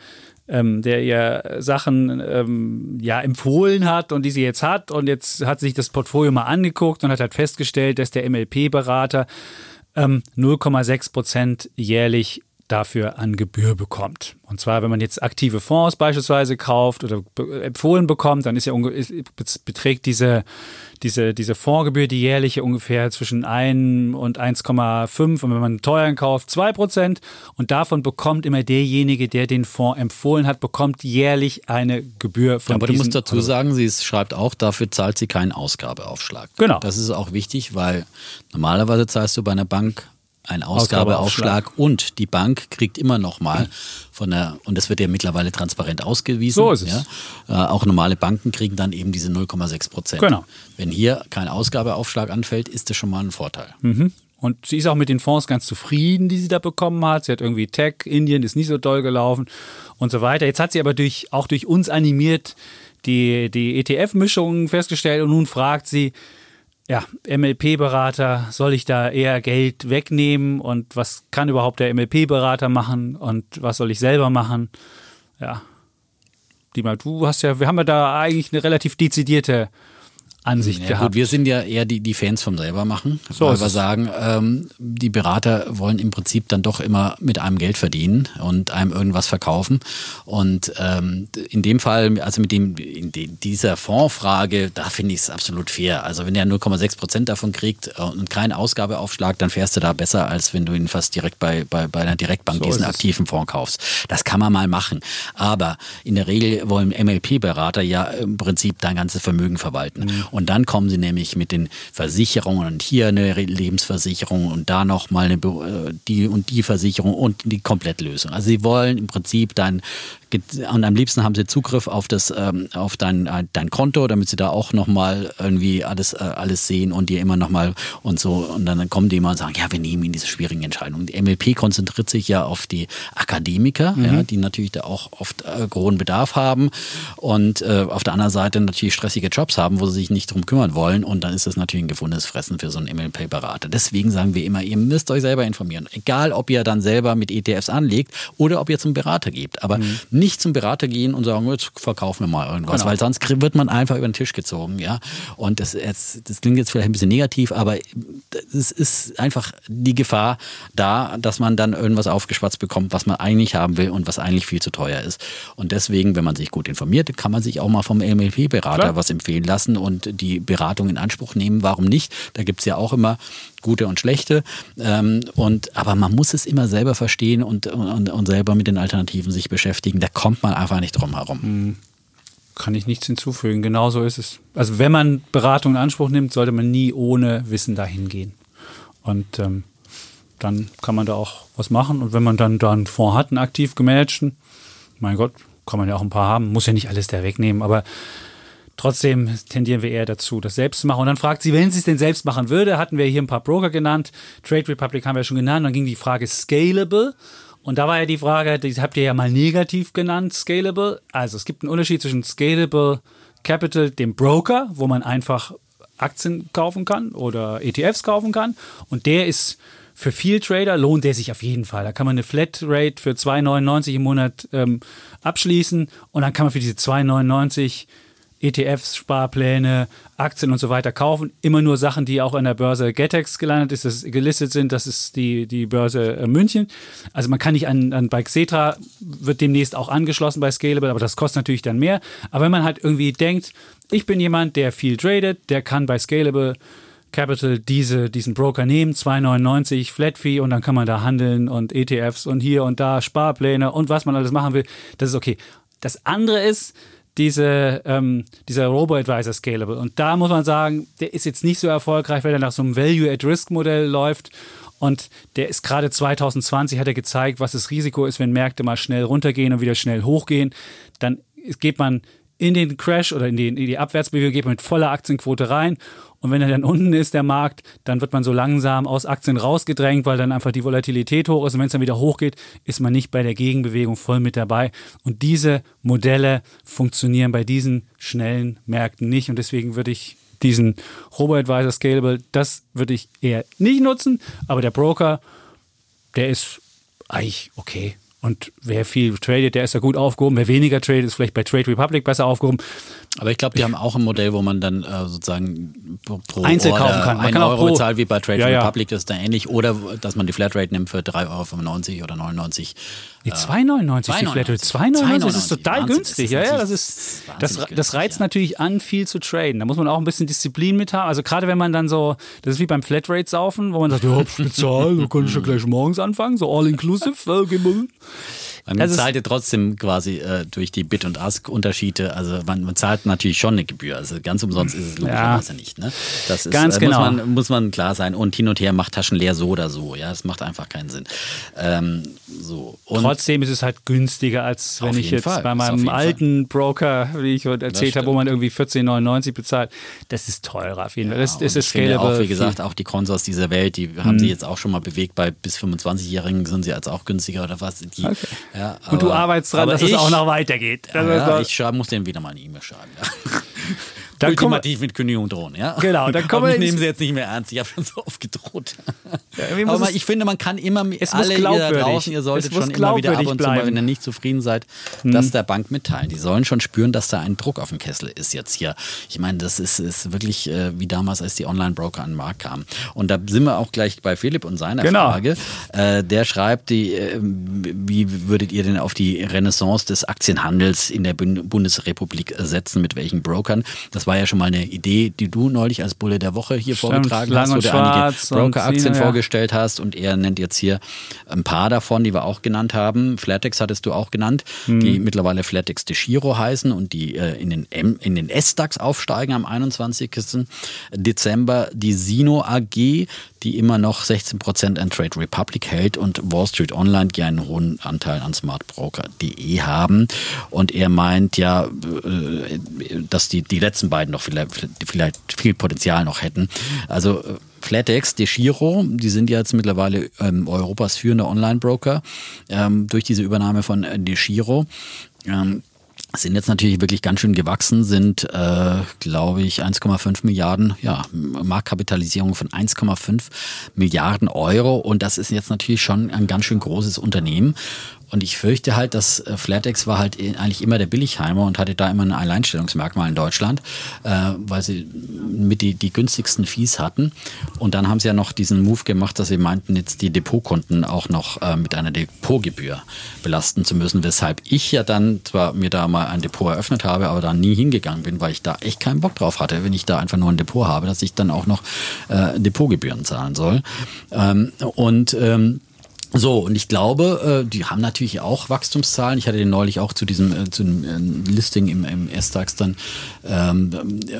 ähm, der ihr Sachen ähm, ja empfohlen hat und die sie jetzt hat. Und jetzt hat sich das Portfolio mal angeguckt und hat halt festgestellt, dass der MLP-Berater ähm, 0,6 Prozent jährlich dafür an Gebühr bekommt. Und zwar, wenn man jetzt aktive Fonds beispielsweise kauft oder empfohlen bekommt, dann ist ja beträgt diese, diese, diese Fondsgebühr, die jährliche ungefähr zwischen 1 und 1,5 und wenn man teuren kauft, 2 Prozent. Und davon bekommt immer derjenige, der den Fonds empfohlen hat, bekommt jährlich eine Gebühr von Aber du musst dazu sagen, sie schreibt auch, dafür zahlt sie keinen Ausgabeaufschlag. Genau. Das ist auch wichtig, weil normalerweise zahlst du bei einer Bank ein Ausgabeaufschlag und die Bank kriegt immer noch mal von der und das wird ja mittlerweile transparent ausgewiesen. So ist es. Ja, äh, auch normale Banken kriegen dann eben diese 0,6 Prozent. Genau. Wenn hier kein Ausgabeaufschlag anfällt, ist das schon mal ein Vorteil. Mhm. Und sie ist auch mit den Fonds ganz zufrieden, die sie da bekommen hat. Sie hat irgendwie Tech, Indien ist nicht so doll gelaufen und so weiter. Jetzt hat sie aber durch, auch durch uns animiert die, die ETF-Mischungen festgestellt und nun fragt sie, ja, MLP-Berater, soll ich da eher Geld wegnehmen und was kann überhaupt der MLP-Berater machen und was soll ich selber machen? Ja. Dima, du hast ja, wir haben ja da eigentlich eine relativ dezidierte Ansicht ja, gehabt. Gut, wir sind ja eher die, die Fans vom selber machen, so weil wir sagen, ähm, die Berater wollen im Prinzip dann doch immer mit einem Geld verdienen und einem irgendwas verkaufen. Und ähm, in dem Fall, also mit dem in dieser Fondsfrage, da finde ich es absolut fair. Also wenn er 0,6 Prozent davon kriegt äh, und keinen Ausgabeaufschlag, dann fährst du da besser, als wenn du ihn fast direkt bei, bei, bei einer Direktbank so diesen aktiven Fonds kaufst. Das kann man mal machen. Aber in der Regel wollen MLP-Berater ja im Prinzip dein ganzes Vermögen verwalten. Mhm. Und dann kommen sie nämlich mit den Versicherungen und hier eine Lebensversicherung und da nochmal eine, äh, die und die Versicherung und die Komplettlösung. Also sie wollen im Prinzip dann und am liebsten haben sie Zugriff auf das ähm, auf dein, äh, dein Konto, damit sie da auch nochmal irgendwie alles, äh, alles sehen und dir immer nochmal und so und dann kommen die immer und sagen, ja, wir nehmen ihnen diese schwierigen Entscheidungen. Die MLP konzentriert sich ja auf die Akademiker, mhm. ja, die natürlich da auch oft äh, großen Bedarf haben und äh, auf der anderen Seite natürlich stressige Jobs haben, wo sie sich nicht drum kümmern wollen und dann ist das natürlich ein gefundenes Fressen für so einen MLP-Berater. Deswegen sagen wir immer, ihr müsst euch selber informieren. Egal, ob ihr dann selber mit ETFs anlegt oder ob ihr zum Berater gebt. Aber mhm. Nicht zum Berater gehen und sagen, jetzt verkaufen wir mal irgendwas, genau. weil sonst wird man einfach über den Tisch gezogen. Ja? Und das, jetzt, das klingt jetzt vielleicht ein bisschen negativ, aber es ist einfach die Gefahr da, dass man dann irgendwas aufgespatzt bekommt, was man eigentlich haben will und was eigentlich viel zu teuer ist. Und deswegen, wenn man sich gut informiert, kann man sich auch mal vom MLP-Berater was empfehlen lassen und die Beratung in Anspruch nehmen. Warum nicht? Da gibt es ja auch immer gute und schlechte. Ähm, und, aber man muss es immer selber verstehen und, und, und selber mit den Alternativen sich beschäftigen. Da kommt man einfach nicht drum herum. Mhm. Kann ich nichts hinzufügen. Genau so ist es. Also wenn man Beratung in Anspruch nimmt, sollte man nie ohne Wissen dahin gehen. Und ähm, dann kann man da auch was machen. Und wenn man dann da einen Fonds hat, einen aktiv gemanagten, mein Gott, kann man ja auch ein paar haben, muss ja nicht alles da wegnehmen, aber Trotzdem tendieren wir eher dazu, das selbst zu machen. Und dann fragt sie, wenn sie es denn selbst machen würde, hatten wir hier ein paar Broker genannt. Trade Republic haben wir schon genannt. Dann ging die Frage scalable. Und da war ja die Frage, die habt ihr ja mal negativ genannt, scalable. Also es gibt einen Unterschied zwischen scalable Capital, dem Broker, wo man einfach Aktien kaufen kann oder ETFs kaufen kann. Und der ist für viel Trader lohnt der sich auf jeden Fall. Da kann man eine Flatrate für 2,99 im Monat ähm, abschließen und dann kann man für diese 2,99 ETFs, Sparpläne, Aktien und so weiter kaufen. Immer nur Sachen, die auch an der Börse Getex gelandet ist, das gelistet sind. Das ist die, die Börse äh, München. Also man kann nicht an, an bei Xetra, wird demnächst auch angeschlossen bei Scalable, aber das kostet natürlich dann mehr. Aber wenn man halt irgendwie denkt, ich bin jemand, der viel tradet, der kann bei Scalable Capital diese, diesen Broker nehmen, 2,99 Flat Fee und dann kann man da handeln und ETFs und hier und da Sparpläne und was man alles machen will. Das ist okay. Das andere ist, diese, ähm, dieser Robo-Advisor Scalable. Und da muss man sagen, der ist jetzt nicht so erfolgreich, weil er nach so einem Value-at-Risk-Modell läuft. Und der ist gerade 2020, hat er gezeigt, was das Risiko ist, wenn Märkte mal schnell runtergehen und wieder schnell hochgehen. Dann geht man in den Crash oder in die, in die Abwärtsbewegung, geht man mit voller Aktienquote rein und wenn er dann unten ist, der Markt, dann wird man so langsam aus Aktien rausgedrängt, weil dann einfach die Volatilität hoch ist. Und wenn es dann wieder hochgeht, ist man nicht bei der Gegenbewegung voll mit dabei. Und diese Modelle funktionieren bei diesen schnellen Märkten nicht. Und deswegen würde ich diesen Robo-Advisor Scalable, das würde ich eher nicht nutzen. Aber der Broker, der ist eigentlich okay. Und wer viel tradet, der ist ja gut aufgehoben. Wer weniger tradet, ist vielleicht bei Trade Republic besser aufgehoben. Aber ich glaube, die haben auch ein Modell, wo man dann äh, sozusagen pro Einzel kaufen kann. Man kann Euro bezahlt wie bei Trade ja, Republic, das ist da ähnlich. Oder dass man die Flatrate nimmt für 3,95 Euro oder 99. Nee, 2,99 die Flatrate. 2,99 das ist total Wahnsinn, günstig. ja, ja, das ist, das, das reizt ja. natürlich an, viel zu traden. Da muss man auch ein bisschen Disziplin mit haben. Also gerade wenn man dann so, das ist wie beim Flatrate-Saufen, wo man sagt, ja, hab Spezial, da kann ich ja gleich morgens anfangen, so all-inclusive. Man das zahlt ja trotzdem quasi äh, durch die Bit- und Ask-Unterschiede. Also man, man, zahlt natürlich schon eine Gebühr. Also ganz umsonst ist es logischerweise ja. nicht. Ne? Das ist, ganz äh, genau. Muss man, muss man klar sein. Und hin und her macht Taschen leer so oder so. Ja, es macht einfach keinen Sinn. Ähm, so. Und Trotzdem ist es halt günstiger, als wenn ich jetzt Fall. bei meinem alten Fall. Broker, wie ich erzählt habe, wo man irgendwie 14,99 bezahlt. Das ist teurer auf jeden Fall. Ja, das, das ist scalable. Auch, wie gesagt, auch die Konsors dieser Welt, die haben hm. sie jetzt auch schon mal bewegt. Bei bis 25-Jährigen sind sie jetzt auch günstiger oder was. Die, okay. Ja, und du arbeitest dran, dass es auch noch weitergeht. Ja, ich muss denen wieder mal eine E-Mail schreiben. Dann Ultimativ mit Kündigung drohen, ja? Genau, dann kommen wir. nehmen Sie jetzt nicht mehr ernst. Ich habe schon so oft gedroht. Ja, aber ich finde, man kann immer es alle ihr da draußen, ihr solltet schon immer wieder ab und zu mal, wenn ihr nicht zufrieden seid, hm. das der Bank mitteilen. Die sollen schon spüren, dass da ein Druck auf dem Kessel ist jetzt hier. Ich meine, das ist, ist wirklich äh, wie damals, als die Online-Broker an den Markt kamen. Und da sind wir auch gleich bei Philipp und seiner genau. Frage. Äh, der schreibt, die, äh, wie würdet ihr denn auf die Renaissance des Aktienhandels in der Bundesrepublik setzen? Mit welchen Brokern? Das war ja schon mal eine Idee, die du neulich als Bulle der Woche hier Stimmt, vorgetragen hast, wo du einige Broker-Aktien vorgestellt ja. hast und er nennt jetzt hier ein paar davon, die wir auch genannt haben. Flatex hattest du auch genannt, hm. die mittlerweile Flatex de Giro heißen und die äh, in den, M, in den S-DAX aufsteigen am 21. Dezember. Die Sino AG, die immer noch 16 Prozent an Trade Republic hält und Wall Street Online, die einen hohen Anteil an smartbroker.de haben. Und er meint ja, äh, dass die, die letzten beiden noch vielleicht, vielleicht viel Potenzial noch hätten. Also äh, Flatex, DeGiro, die sind ja jetzt mittlerweile ähm, Europas führender Online-Broker ähm, durch diese Übernahme von äh, DeGiro. Ähm, sind jetzt natürlich wirklich ganz schön gewachsen, sind, äh, glaube ich, 1,5 Milliarden, ja, Marktkapitalisierung von 1,5 Milliarden Euro. Und das ist jetzt natürlich schon ein ganz schön großes Unternehmen. Und ich fürchte halt, dass äh, Flatex war halt eigentlich immer der Billigheimer und hatte da immer ein Alleinstellungsmerkmal in Deutschland, äh, weil sie mit die, die günstigsten Fees hatten. Und dann haben sie ja noch diesen Move gemacht, dass sie meinten, jetzt die Depotkunden auch noch äh, mit einer Depotgebühr belasten zu müssen, weshalb ich ja dann zwar mir da mal ein Depot eröffnet habe, aber da nie hingegangen bin, weil ich da echt keinen Bock drauf hatte, wenn ich da einfach nur ein Depot habe, dass ich dann auch noch äh, Depotgebühren zahlen soll. Ähm, und ähm, so, und ich glaube, äh, die haben natürlich auch Wachstumszahlen. Ich hatte den neulich auch zu diesem äh, zu dem äh, Listing im, im S-DAX dann ähm,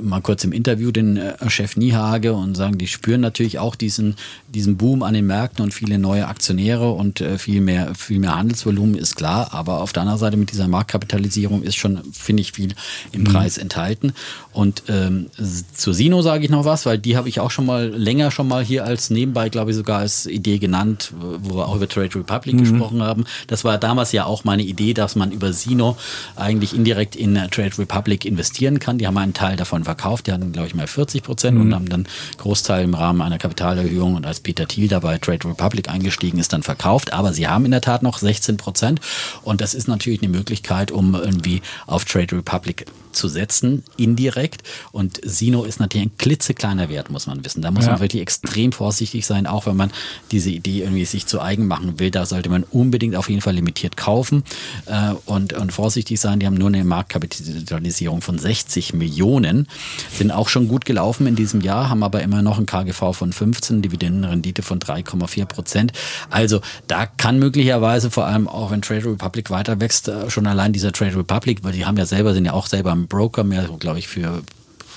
mal kurz im Interview den Chef Niehage und sagen, die spüren natürlich auch diesen, diesen Boom an den Märkten und viele neue Aktionäre und viel mehr, viel mehr Handelsvolumen ist klar. Aber auf der anderen Seite mit dieser Marktkapitalisierung ist schon, finde ich, viel im mhm. Preis enthalten. Und ähm, zur Sino sage ich noch was, weil die habe ich auch schon mal länger schon mal hier als nebenbei, glaube ich, sogar als Idee genannt, wo wir auch über Trade Republic mhm. gesprochen haben. Das war damals ja auch meine Idee, dass man über Sino eigentlich indirekt in Trade Republic investieren kann. Die haben einen Teil davon verkauft. Die hatten, glaube ich, mal 40 Prozent mhm. und haben dann Großteil im Rahmen einer Kapitalerhöhung und als Peter Thiel dabei Trade Republic eingestiegen ist, dann verkauft. Aber sie haben in der Tat noch 16 Prozent und das ist natürlich eine Möglichkeit, um irgendwie auf Trade Republic zu setzen, indirekt. Und Sino ist natürlich ein klitzekleiner Wert, muss man wissen. Da muss ja. man wirklich extrem vorsichtig sein, auch wenn man diese Idee irgendwie sich zu eigen machen will. Da sollte man unbedingt auf jeden Fall limitiert kaufen äh, und, und vorsichtig sein. Die haben nur eine Marktkapitalisierung von 60 Millionen, sind auch schon gut gelaufen in diesem Jahr, haben aber immer noch ein KGV von 15, Dividendenrendite von 3,4 Prozent. Also da kann möglicherweise vor allem auch, wenn Trade Republic weiter wächst, äh, schon allein dieser Trade Republic, weil die haben ja selber, sind ja auch selber im Broker, mehr, glaube ich, für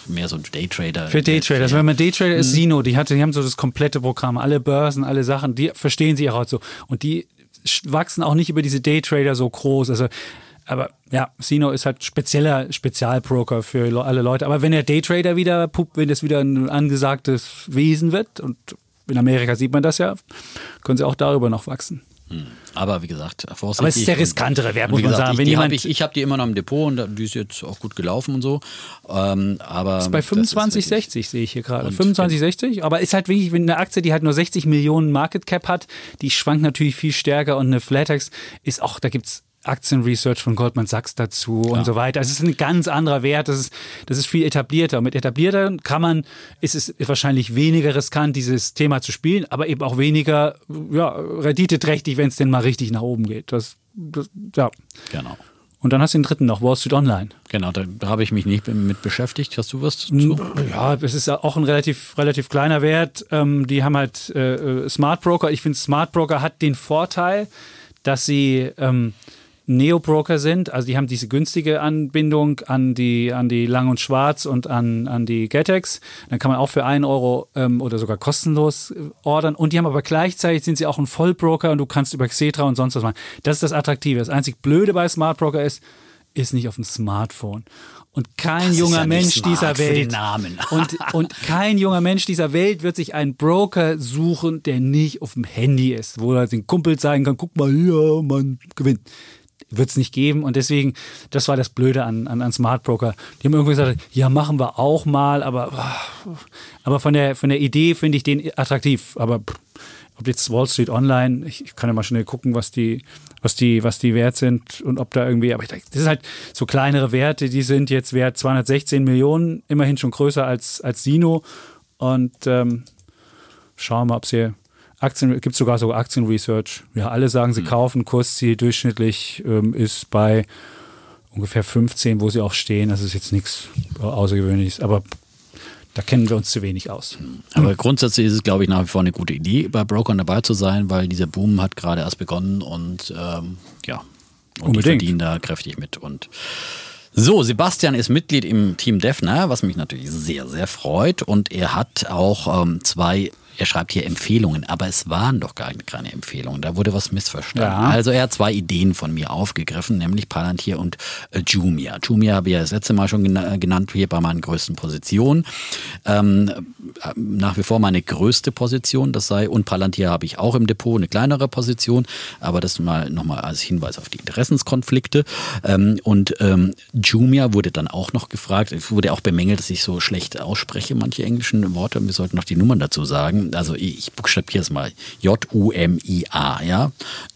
mehr so Daytrader. Für Daytrader. Also wenn man Daytrader ist, mhm. Sino, die, hatte, die haben so das komplette Programm, alle Börsen, alle Sachen, die verstehen sie auch so. Und die wachsen auch nicht über diese Daytrader so groß. Also aber ja, Sino ist halt spezieller Spezialbroker für alle Leute. Aber wenn der Daytrader wieder, wenn das wieder ein angesagtes Wesen wird, und in Amerika sieht man das ja, können sie auch darüber noch wachsen. Hm. Aber wie gesagt, vorsichtig. Aber es ist der riskantere Wert, muss man gesagt, sagen. Ich, die hab ich ich habe die immer noch im Depot und die ist jetzt auch gut gelaufen und so. Ähm, aber ist bei 25,60 sehe ich hier gerade. 25,60, aber ist halt wirklich, wenn eine Aktie, die halt nur 60 Millionen Market Cap hat, die schwankt natürlich viel stärker und eine Flatex ist auch, da gibt es Aktienresearch von Goldman Sachs dazu ja. und so weiter. Also es ist ein ganz anderer Wert, das ist, das ist viel etablierter. Und mit etablierter kann man, ist es wahrscheinlich weniger riskant, dieses Thema zu spielen, aber eben auch weniger ja, renditeträchtig, wenn es denn mal richtig nach oben geht. Das, das, ja. Genau. Und dann hast du den dritten noch, Wall Street Online. Genau, da habe ich mich nicht mit beschäftigt. Hast du was zu? Ja, es ist auch ein relativ, relativ kleiner Wert. Ähm, die haben halt äh, äh Smart Broker. Ich finde, Smart Broker hat den Vorteil, dass sie ähm, Neo-Broker sind. Also die haben diese günstige Anbindung an die, an die Lang und Schwarz und an, an die Getex. Dann kann man auch für einen Euro ähm, oder sogar kostenlos äh, ordern. Und die haben aber gleichzeitig sind sie auch ein Vollbroker und du kannst über Xetra und sonst was machen. Das ist das Attraktive. Das einzig Blöde bei Smart Broker ist, ist nicht auf dem Smartphone. Und kein das junger ja Mensch dieser Welt und, und kein junger Mensch dieser Welt wird sich einen Broker suchen, der nicht auf dem Handy ist, wo er den Kumpel zeigen kann, guck mal hier, man gewinnt wird es nicht geben. Und deswegen, das war das Blöde an, an, an Smart Broker. Die haben irgendwie gesagt, ja, machen wir auch mal, aber, aber von, der, von der Idee finde ich den attraktiv. Aber ob jetzt Wall Street Online, ich, ich, kann ja mal schnell gucken, was die, was die, was die wert sind und ob da irgendwie, aber das ist halt so kleinere Werte, die sind jetzt wert 216 Millionen, immerhin schon größer als, als Sino. Und ähm, schauen wir mal, ob sie Aktien, gibt sogar so Aktienresearch. Ja, alle sagen, sie mhm. kaufen. Kursziel durchschnittlich ähm, ist bei ungefähr 15, wo sie auch stehen. Das ist jetzt nichts Außergewöhnliches, aber da kennen wir uns zu wenig aus. Aber grundsätzlich ist es, glaube ich, nach wie vor eine gute Idee, bei Brokern dabei zu sein, weil dieser Boom hat gerade erst begonnen und ähm, ja, und Unbedingt. die verdienen da kräftig mit. Und so, Sebastian ist Mitglied im Team Defner, was mich natürlich sehr, sehr freut. Und er hat auch ähm, zwei er schreibt hier Empfehlungen, aber es waren doch gar keine Empfehlungen. Da wurde was missverstanden. Ja. Also er hat zwei Ideen von mir aufgegriffen, nämlich Palantir und äh, Jumia. Jumia habe ich ja das letzte Mal schon genannt, hier bei meinen größten Positionen. Ähm, äh, nach wie vor meine größte Position, das sei, und Palantir habe ich auch im Depot, eine kleinere Position, aber das mal nochmal als Hinweis auf die Interessenskonflikte. Ähm, und ähm, Jumia wurde dann auch noch gefragt, es wurde auch bemängelt, dass ich so schlecht ausspreche, manche englischen Worte. Wir sollten noch die Nummern dazu sagen also ich buchstabiere es mal, J-U-M-I-A, ja,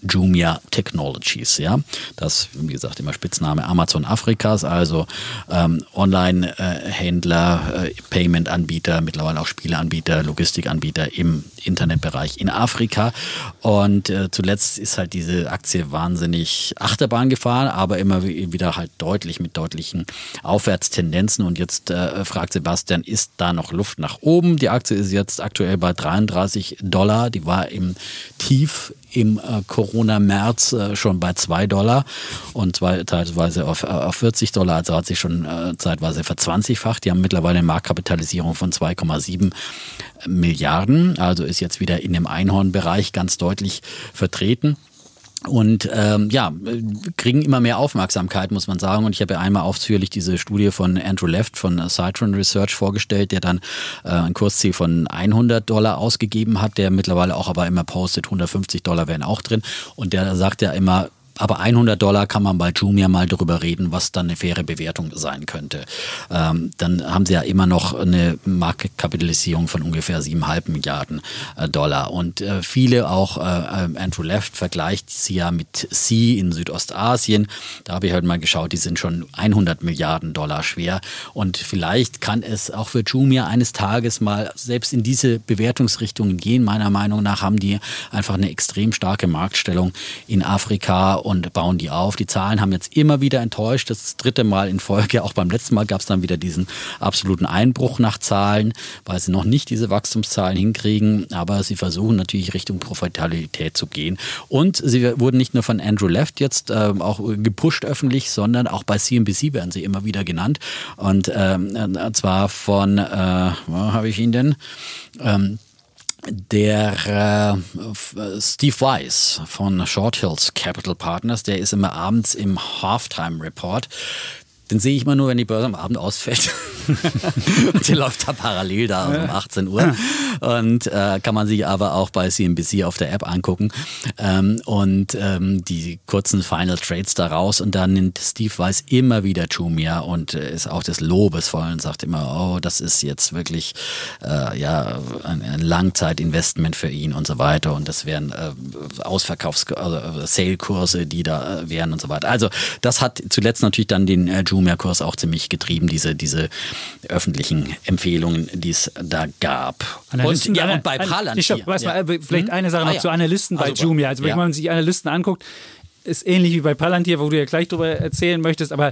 Jumia Technologies, ja, das, wie gesagt, immer Spitzname Amazon Afrikas, also ähm, Online-Händler, äh, Payment-Anbieter, mittlerweile auch Spieleanbieter, Logistikanbieter im Internetbereich in Afrika. Und äh, zuletzt ist halt diese Aktie wahnsinnig Achterbahn gefahren, aber immer wieder halt deutlich mit deutlichen Aufwärtstendenzen. Und jetzt äh, fragt Sebastian, ist da noch Luft nach oben? Die Aktie ist jetzt aktuell bei 33 Dollar. Die war im Tief im äh, Corona-März äh, schon bei 2 Dollar und zwei, teilweise auf, äh, auf 40 Dollar. Also hat sich schon äh, zeitweise verzwanzigfacht. Die haben mittlerweile eine Marktkapitalisierung von 2,7 Milliarden. Also ist jetzt wieder in dem Einhornbereich ganz deutlich vertreten. Und ähm, ja, kriegen immer mehr Aufmerksamkeit, muss man sagen. Und ich habe ja einmal ausführlich diese Studie von Andrew Left von Citron Research vorgestellt, der dann äh, ein Kursziel von 100 Dollar ausgegeben hat, der mittlerweile auch aber immer postet, 150 Dollar wären auch drin. Und der sagt ja immer, aber 100 Dollar kann man bei Jumia mal darüber reden, was dann eine faire Bewertung sein könnte. Ähm, dann haben sie ja immer noch eine Marktkapitalisierung von ungefähr 7,5 Milliarden äh, Dollar. Und äh, viele auch, äh, Andrew Left vergleicht sie ja mit C in Südostasien. Da habe ich heute mal geschaut, die sind schon 100 Milliarden Dollar schwer. Und vielleicht kann es auch für Jumia eines Tages mal selbst in diese Bewertungsrichtungen gehen. Meiner Meinung nach haben die einfach eine extrem starke Marktstellung in Afrika und bauen die auf. Die Zahlen haben jetzt immer wieder enttäuscht. Das dritte Mal in Folge. Auch beim letzten Mal gab es dann wieder diesen absoluten Einbruch nach Zahlen, weil sie noch nicht diese Wachstumszahlen hinkriegen. Aber sie versuchen natürlich Richtung Profitabilität zu gehen. Und sie wurden nicht nur von Andrew Left jetzt äh, auch gepusht öffentlich, sondern auch bei CNBC werden sie immer wieder genannt. Und ähm, äh, zwar von, äh, wo habe ich ihn denn? Ähm, der äh, Steve Weiss von Short Hills Capital Partners, der ist immer abends im Halftime Report den sehe ich immer nur, wenn die Börse am Abend ausfällt. die läuft da parallel da um 18 Uhr. Und äh, kann man sich aber auch bei CNBC auf der App angucken. Ähm, und ähm, die kurzen Final Trades daraus. Und dann nimmt Steve Weiss immer wieder Jumia und äh, ist auch des Lobes voll und sagt immer, oh, das ist jetzt wirklich äh, ja, ein, ein Langzeitinvestment für ihn und so weiter. Und das wären äh, Ausverkaufs-, also äh, Sale-Kurse, die da äh, wären und so weiter. Also das hat zuletzt natürlich dann den äh, Jumia Jumia-Kurs auch ziemlich getrieben, diese, diese öffentlichen Empfehlungen, die es da gab. Analysten, und, ja, und bei Palantir. Ich weiß mal, vielleicht hm? eine Sache noch ah, ja. zu Analysten bei also, Jumia. Also wenn ja. man sich Analysten anguckt, ist ähnlich wie bei Palantir, wo du ja gleich drüber erzählen möchtest, aber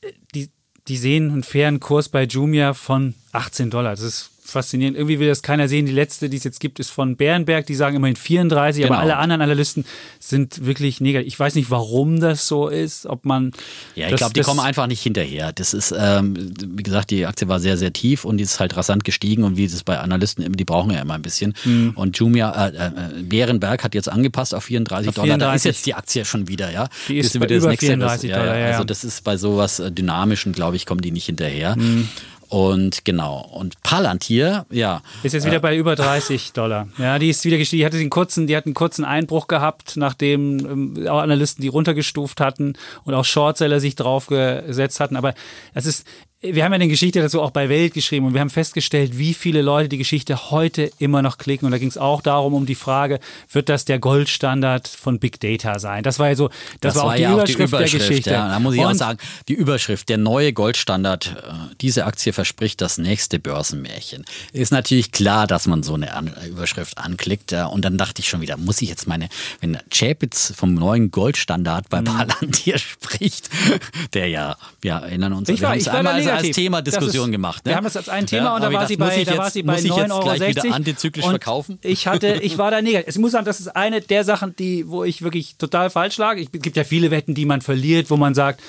äh, die, die sehen einen fairen Kurs bei Jumia von 18 Dollar. Das ist faszinierend. Irgendwie will das keiner sehen. Die letzte, die es jetzt gibt, ist von Bärenberg. Die sagen immerhin 34, genau. aber alle anderen Analysten sind wirklich negativ. Ich weiß nicht, warum das so ist. Ob man. Ja, ich glaube, die kommen einfach nicht hinterher. Das ist, ähm, wie gesagt, die Aktie war sehr, sehr tief und die ist halt rasant gestiegen. Und wie es bei Analysten die brauchen ja immer ein bisschen. Mhm. Und Jumia, äh, äh, Bärenberg hat jetzt angepasst auf 34 auf Dollar. 34. Da ist jetzt die Aktie schon wieder, ja. Die ist, ist über das nächste, 34 Dollar, ja, ja. Also das ist bei sowas äh, Dynamischen, glaube ich, kommen die nicht hinterher. Mhm. Und genau. Und Palantir, ja. Ist jetzt wieder äh, bei über 30 Dollar. Ja, die ist wieder gestiegen. Die hatte den kurzen, die hat einen kurzen Einbruch gehabt, nachdem ähm, auch Analysten die runtergestuft hatten und auch Shortseller sich draufgesetzt hatten. Aber es ist, wir haben ja eine Geschichte dazu auch bei Welt geschrieben und wir haben festgestellt, wie viele Leute die Geschichte heute immer noch klicken. Und da ging es auch darum, um die Frage, wird das der Goldstandard von Big Data sein? Das war ja so, das, das war auch, die, ja Überschrift auch die, Überschrift der Geschichte. Ja, da muss ich und auch sagen, die Überschrift, der neue Goldstandard, äh, diese Aktie verspricht das nächste Börsenmärchen. Ist natürlich klar, dass man so eine Überschrift anklickt. Und dann dachte ich schon wieder, muss ich jetzt meine, wenn Chapitz vom neuen Goldstandard bei mhm. Palantir spricht, der ja, wir erinnern uns, ich war, wir haben es einmal negativ. als Thema Diskussion ist, gemacht. Ne? Wir haben das als ein Thema ja, und da war, sie bei, da war sie bei 9,60 Euro. Gleich wieder antizyklisch verkaufen? Ich hatte, ich war da negativ. Ich muss sagen, das ist eine der Sachen, die, wo ich wirklich total falsch lag. Es gibt ja viele Wetten, die man verliert, wo man sagt,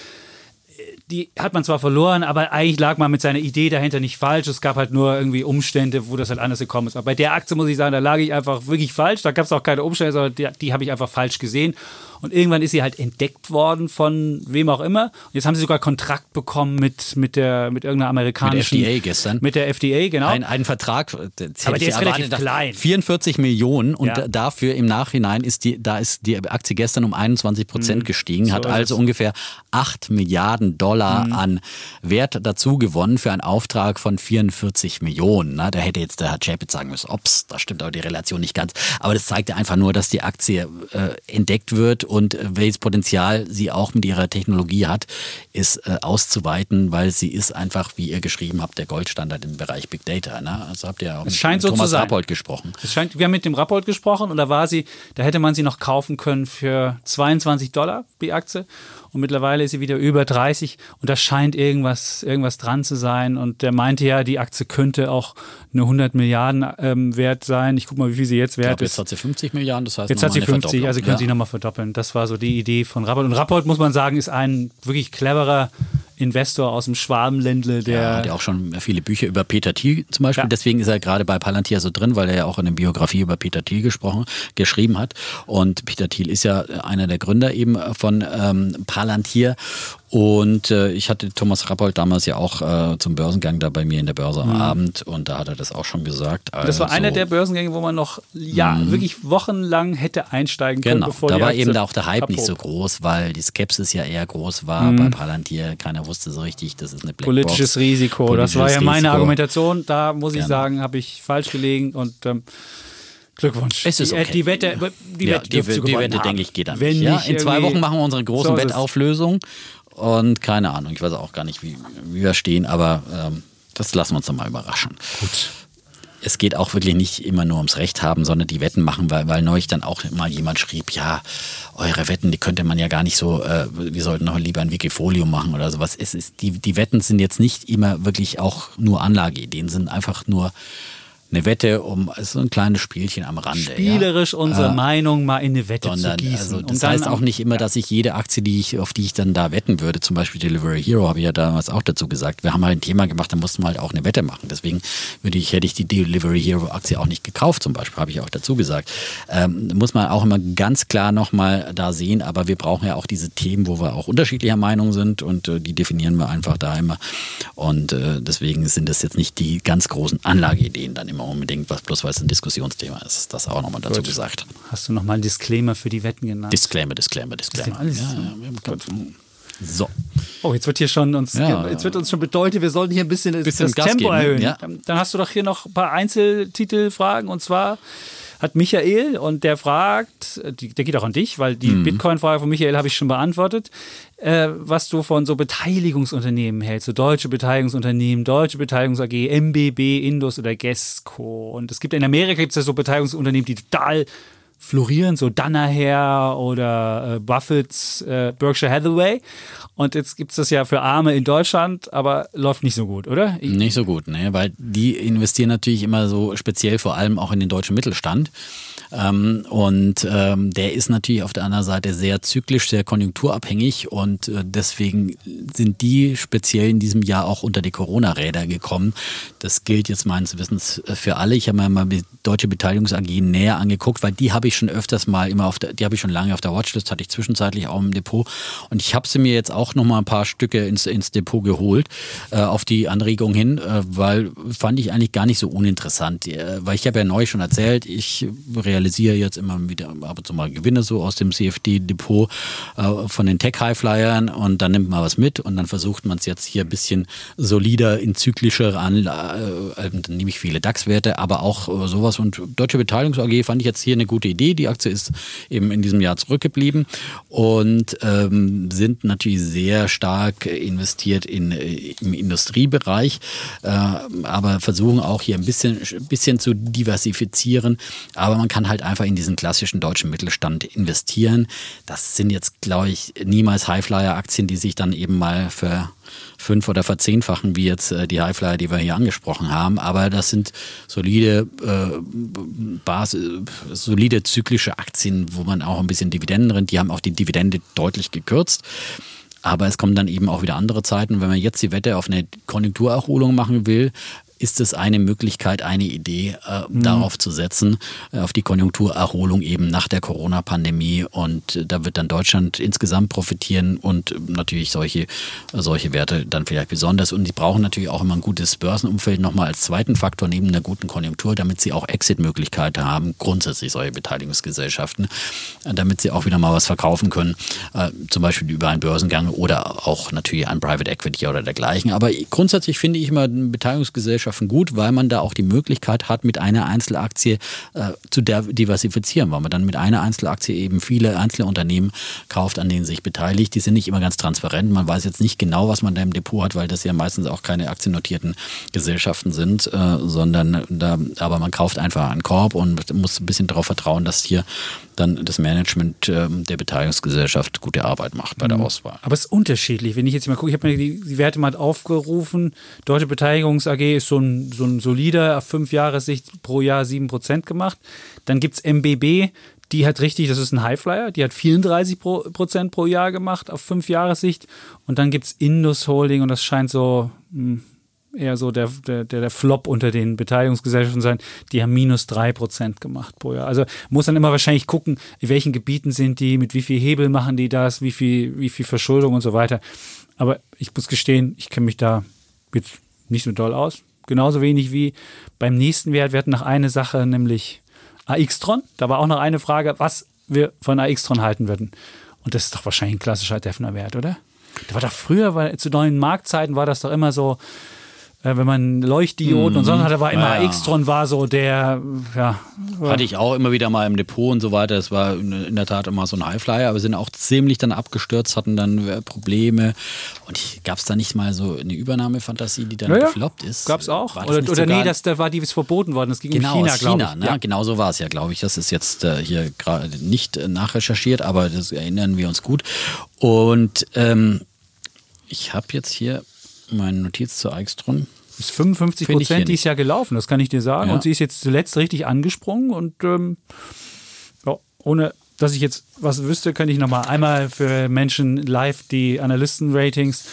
die hat man zwar verloren, aber eigentlich lag man mit seiner Idee dahinter nicht falsch. Es gab halt nur irgendwie Umstände, wo das halt anders gekommen ist. Aber bei der Aktie muss ich sagen, da lag ich einfach wirklich falsch. Da gab es auch keine Umstände, sondern die, die habe ich einfach falsch gesehen. Und irgendwann ist sie halt entdeckt worden von wem auch immer. Und jetzt haben sie sogar Kontrakt bekommen mit, mit, der, mit irgendeiner amerikanischen. Mit der FDA gestern. Mit der FDA, genau. Ein, einen Vertrag. Aber der ist relativ klein. 44 Millionen und ja. dafür im Nachhinein ist die, da ist die Aktie gestern um 21 Prozent mhm. gestiegen, so hat also ungefähr 8 Milliarden Dollar mhm. an Wert dazu gewonnen für einen Auftrag von 44 Millionen. Na, da hätte jetzt der Herr Chapitz sagen müssen, ops, da stimmt aber die Relation nicht ganz. Aber das zeigt ja einfach nur, dass die Aktie äh, entdeckt wird und welches Potenzial sie auch mit ihrer Technologie hat, ist äh, auszuweiten, weil sie ist einfach, wie ihr geschrieben habt, der Goldstandard im Bereich Big Data. Ne? Also habt ihr auch es mit so Thomas Rappold gesprochen. Es scheint, wir haben mit dem Rappold gesprochen und da war sie, da hätte man sie noch kaufen können für 22 Dollar die Aktie und mittlerweile ist sie wieder über 30 und da scheint irgendwas, irgendwas dran zu sein. Und der meinte ja, die Aktie könnte auch eine 100 Milliarden ähm, wert sein. Ich gucke mal, wie viel sie jetzt wert glaub, ist. Jetzt hat sie 50 Milliarden, das heißt Jetzt hat sie 50, also können ja. sie nochmal verdoppeln. Das war so die Idee von Rappold. Und Rappold, muss man sagen, ist ein wirklich cleverer Investor aus dem Schwabenländle, der. Ja, hat ja auch schon viele Bücher über Peter Thiel zum Beispiel. Ja. Deswegen ist er gerade bei Palantir so drin, weil er ja auch eine Biografie über Peter Thiel gesprochen, geschrieben hat. Und Peter Thiel ist ja einer der Gründer eben von ähm, Palantir. Und äh, ich hatte Thomas Rappold damals ja auch äh, zum Börsengang da bei mir in der Börse am Abend und da hat er das auch schon gesagt. Mhm. das war Also- einer der Börsengänge, wo man noch ja wirklich wochenlang hätte einsteigen können, Genau, bevor da war eben auch der Hype nicht abhob. so groß, weil die Skepsis ja eher groß war Mhm. bei Palantir. Keiner wusste so richtig, das ist eine Blackbox. Politisches Risiko. das war ja Politisches meine Risiko. Argumentation. Da muss ich Genau. sagen, habe ich falsch gelegen und ähm, Glückwunsch. Es ist die, äh, okay. die Wette, die ja, Wette, die, die Wette denke ich, geht dann Wenn nicht. Ja? In zwei Wochen machen wir unsere große So. Wettauflösung und keine Ahnung, ich weiß auch gar nicht, wie, wie wir stehen, aber ähm, das lassen wir uns dann mal überraschen. Gut. Es geht auch wirklich nicht immer nur ums Recht haben, sondern die Wetten machen, weil, weil neulich dann auch mal jemand schrieb, ja, eure Wetten, die könnte man ja gar nicht so, äh, wir sollten noch lieber ein Wikifolio machen oder sowas. Es ist, die, die Wetten sind jetzt nicht immer wirklich auch nur Anlageideen, sind einfach nur eine Wette um, so ein kleines Spielchen am Rande. ja. Spielerisch unsere Äh, Meinung mal in eine Wette sondern, zu gießen. also das heißt auch nicht immer, dass ich jede Aktie, die ich, auf die ich dann da wetten würde, zum Beispiel Delivery Hero, habe ich ja damals auch dazu gesagt. Wir haben halt ein Thema gemacht, da mussten wir halt auch eine Wette machen. Deswegen würde ich, hätte ich die Delivery Hero Aktie auch nicht gekauft, zum Beispiel, habe ich auch dazu gesagt. Ähm, muss man auch immer ganz klar nochmal da sehen, aber wir brauchen ja auch diese Themen, wo wir auch unterschiedlicher Meinung sind und äh, die definieren wir einfach da immer. Und äh, deswegen sind das jetzt nicht die ganz großen Anlageideen dann immer unbedingt, was bloß weil es ein Diskussionsthema ist. Das auch nochmal dazu Gut. gesagt. Hast du nochmal einen Disclaimer für die Wetten genannt? Disclaimer, Disclaimer, Disclaimer. alles Ja, so. ja, so. Oh, jetzt wird hier schon uns, Ja, jetzt wird uns schon bedeutet, wir sollten hier ein bisschen, Bisschen das Gas Tempo geben, erhöhen. Dann hast du doch hier noch ein paar Einzeltitelfragen und zwar hat Michael und der fragt, die, der geht auch an dich, weil Mhm. die Bitcoin-Frage von Michael habe ich schon beantwortet, äh, was du von so Beteiligungsunternehmen hältst, so deutsche Beteiligungsunternehmen, deutsche Beteiligungs AG, MBB, Indus oder Gesco. Und es gibt in Amerika gibt es ja so Beteiligungsunternehmen, die total florieren, so Danaher oder äh, Buffett's äh, Berkshire Hathaway. Und jetzt gibt es das ja für Arme in Deutschland, aber läuft nicht so gut, oder? Ich, Nicht so gut, ne? weil die investieren natürlich immer so speziell vor allem auch in den deutschen Mittelstand. Ähm, und ähm, der ist natürlich auf der anderen Seite sehr zyklisch, sehr konjunkturabhängig und äh, deswegen sind die speziell in diesem Jahr auch unter die Corona-Räder gekommen. Das gilt jetzt meines Wissens äh, für alle. Ich habe mir mal die Deutsche Beteiligungs AG näher angeguckt, weil die habe ich schon öfters mal immer auf der, die habe ich schon lange auf der Watchlist, hatte ich zwischenzeitlich auch im Depot und ich habe sie mir jetzt auch noch mal ein paar Stücke ins, ins Depot geholt äh, auf die Anregung hin, äh, weil fand ich eigentlich gar nicht so uninteressant, äh, weil ich habe ja neu schon erzählt, ich realisiere jetzt immer wieder ab und zu mal Gewinne so aus dem CFD-Depot äh, von den Tech-Highflyern und dann nimmt man was mit und dann versucht man es jetzt hier ein bisschen solider in zyklischere Anlagen, äh, dann nehme ich viele DAX-Werte, aber auch äh, sowas und Deutsche Beteiligungs AG fand ich jetzt hier eine gute Idee. Die Aktie ist eben in diesem Jahr zurückgeblieben und ähm, sind natürlich sehr stark investiert in, äh, im Industriebereich, äh, aber versuchen auch hier ein bisschen, bisschen zu diversifizieren. Aber man kann halt einfach in diesen klassischen deutschen Mittelstand investieren. Das sind jetzt, glaube ich, niemals Highflyer-Aktien, die sich dann eben mal für fünf oder verzehnfachen, wie jetzt äh, die Highflyer, die wir hier angesprochen haben. Aber das sind solide, äh, Basis, solide zyklische Aktien, wo man auch ein bisschen Dividenden drin, die haben auch die Dividende deutlich gekürzt. Aber es kommen dann eben auch wieder andere Zeiten. Wenn man jetzt die Wette auf eine Konjunkturerholung machen will, ist es eine Möglichkeit, eine Idee äh, darauf zu setzen, äh, auf die Konjunkturerholung eben nach der Corona-Pandemie. Und äh, da wird dann Deutschland insgesamt profitieren und äh, natürlich solche, solche Werte dann vielleicht besonders. Und die brauchen natürlich auch immer ein gutes Börsenumfeld nochmal als zweiten Faktor neben einer guten Konjunktur, damit sie auch Exit-Möglichkeiten haben, grundsätzlich solche Beteiligungsgesellschaften, äh, damit sie auch wieder mal was verkaufen können, äh, zum Beispiel über einen Börsengang oder auch natürlich ein Private Equity oder dergleichen. Aber grundsätzlich finde ich immer Beteiligungsgesellschaften gut, weil man da auch die Möglichkeit hat, mit einer Einzelaktie äh, zu diversifizieren, weil man dann mit einer Einzelaktie eben viele einzelne Unternehmen kauft, an denen sich beteiligt. Die sind nicht immer ganz transparent. Man weiß jetzt nicht genau, was man da im Depot hat, weil das ja meistens auch keine aktiennotierten Gesellschaften sind, äh, sondern da, aber man kauft einfach einen Korb und muss ein bisschen darauf vertrauen, dass hier dann das Management äh, der Beteiligungsgesellschaft gute Arbeit macht bei der Auswahl. Aber es ist unterschiedlich. Wenn ich jetzt mal gucke, ich habe mir die, die Werte mal aufgerufen. Deutsche Beteiligungs AG ist so ein, so ein solider, auf fünf Jahre Sicht pro Jahr 7% gemacht. Dann gibt es MBB, die hat richtig, das ist ein Highflyer, die hat 34 pro, Prozent pro Jahr gemacht auf fünf Jahressicht. Und dann gibt es Indus Holding und das scheint so mh, hm, eher so der, der, der Flop unter den Beteiligungsgesellschaften sein. Die haben minus drei Prozent gemacht pro Jahr. Also muss dann immer wahrscheinlich gucken, in welchen Gebieten sind die, mit wie viel Hebel machen die das, wie viel, wie viel Verschuldung und so weiter. Aber ich muss gestehen, ich kenne mich da jetzt nicht so doll aus. Genauso wenig wie beim nächsten Wert. Wir hatten noch eine Sache, nämlich AX-Tron. Da war auch noch eine Frage, was wir von AX-Tron halten würden. Und das ist doch wahrscheinlich ein klassischer Defner-Wert, oder? Da war doch früher, weil zu neuen Marktzeiten war das doch immer so, äh, wenn man Leuchtdioden mhm. und so hatte, war immer ja, X-Tron war so der, ja. Hatte ich auch immer wieder mal im Depot und so weiter. Das war in der Tat immer so ein Highflyer, aber sind auch ziemlich dann abgestürzt, hatten dann äh, Probleme. Und gab es da nicht mal so eine Übernahmefantasie, die dann ja, gefloppt ist? Gab es auch. Oder, oder nee, das, da war die verboten worden. Das ging genau, in China, glaube ich. Ne? Ja. Genau so war es ja, glaube ich. Das ist jetzt äh, hier gerade nicht äh, nachrecherchiert, aber das erinnern wir uns gut. Und ähm, ich habe jetzt hier meine Notiz zu Eichstron. Ist 55 Prozent dieses Jahr gelaufen, das kann ich dir sagen. Ja. Und sie ist jetzt zuletzt richtig angesprungen und ähm, ja, ohne dass ich jetzt was wüsste, könnte ich nochmal einmal für Menschen live die Analysten-Ratings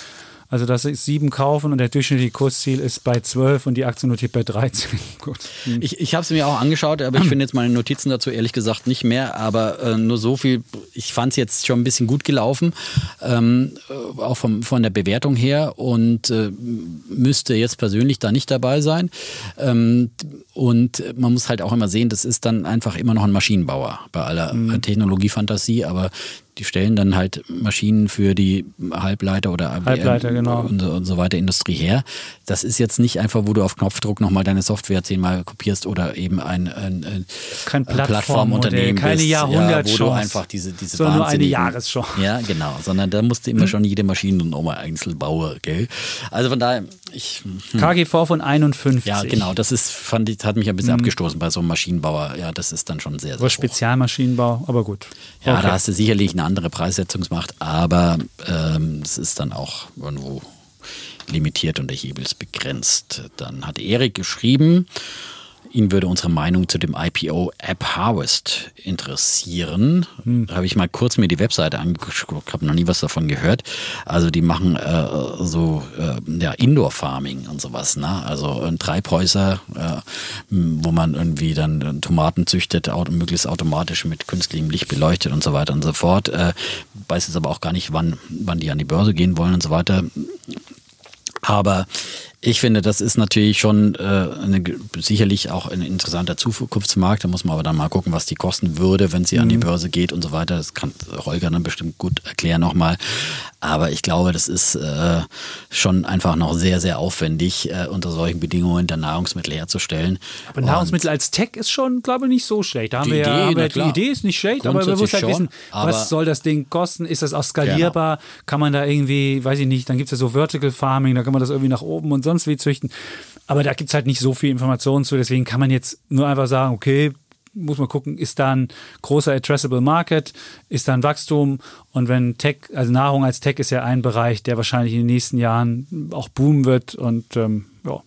also das ist sieben kaufen und der durchschnittliche Kursziel ist bei 12 und die Aktie notiert bei 13. Gut. Ich, ich habe es mir auch angeschaut, aber ich finde jetzt meine Notizen dazu ehrlich gesagt nicht mehr. Aber äh, nur so viel, ich fand es jetzt schon ein bisschen gut gelaufen, ähm, äh, auch vom, von der Bewertung her und äh, müsste jetzt persönlich da nicht dabei sein. Ähm, und man muss halt auch immer sehen, das ist dann einfach immer noch ein Maschinenbauer bei aller mhm. Technologiefantasie, aber die stellen dann halt Maschinen für die Halbleiter oder Halbleiter, genau. und, und, so weiter Industrie her. Das ist jetzt nicht einfach, wo du auf Knopfdruck nochmal deine Software zehnmal kopierst oder eben ein, ein, ein Kein Plattformunternehmen keine bist, Jahrhundert ja, wo du einfach diese, diese sondern nur eine Jahreschance. Ja, genau, sondern da musste immer schon jede Maschinennummer einzeln bauen, gell? Also von daher, ich... Hm. KGV von 51. Ja, genau, das ist, fand ich, hat mich ein bisschen hm. abgestoßen bei so einem Maschinenbauer. Ja, das ist dann schon sehr, sehr Aber Spezialmaschinenbau, aber gut. Ja, okay. da hast du sicherlich eine andere Preissetzungsmacht, aber ähm, es ist dann auch irgendwo limitiert und der Hebel ist begrenzt. Dann hat Erik geschrieben, Ihn würde unsere Meinung zu dem IPO App Harvest interessieren. Hm. Da habe ich mal kurz mir die Webseite angeguckt, habe noch nie was davon gehört. Also die machen äh, so äh, ja, Indoor Farming und sowas. Ne? Also ein Treibhäuser, äh, wo man irgendwie dann Tomaten züchtet, auto, möglichst automatisch mit künstlichem Licht beleuchtet und so weiter und so fort. Äh, weiß jetzt aber auch gar nicht, wann, wann die an die Börse gehen wollen und so weiter. Aber ich finde, das ist natürlich schon äh, eine, sicherlich auch ein interessanter Zukunftsmarkt. Da muss man aber dann mal gucken, was die kosten würde, wenn sie mhm. an die mhm. Börse geht und so weiter. Das kann Holger dann bestimmt gut erklären nochmal. Aber ich glaube, das ist äh, schon einfach noch sehr, sehr aufwendig, äh, unter solchen Bedingungen dann Nahrungsmittel herzustellen. Aber Nahrungsmittel und als Tech ist schon, glaube ich, nicht so schlecht. Da haben wir Idee, ja, haben wir, die Idee ist nicht schlecht, aber man muss halt schon, wissen, was soll das Ding kosten? Ist das auch skalierbar? Genau. Kann man da irgendwie, weiß ich nicht, dann gibt es ja so Vertical Farming, da kann man das irgendwie nach oben und sonst wie züchten. Aber da gibt es halt nicht so viel Informationen zu, deswegen kann man jetzt nur einfach sagen, okay, muss man gucken, ist da ein großer addressable Market, ist da ein Wachstum? Und wenn Tech, also Nahrung als Tech ist ja ein Bereich, der wahrscheinlich in den nächsten Jahren auch boomen wird. Und ähm, ja,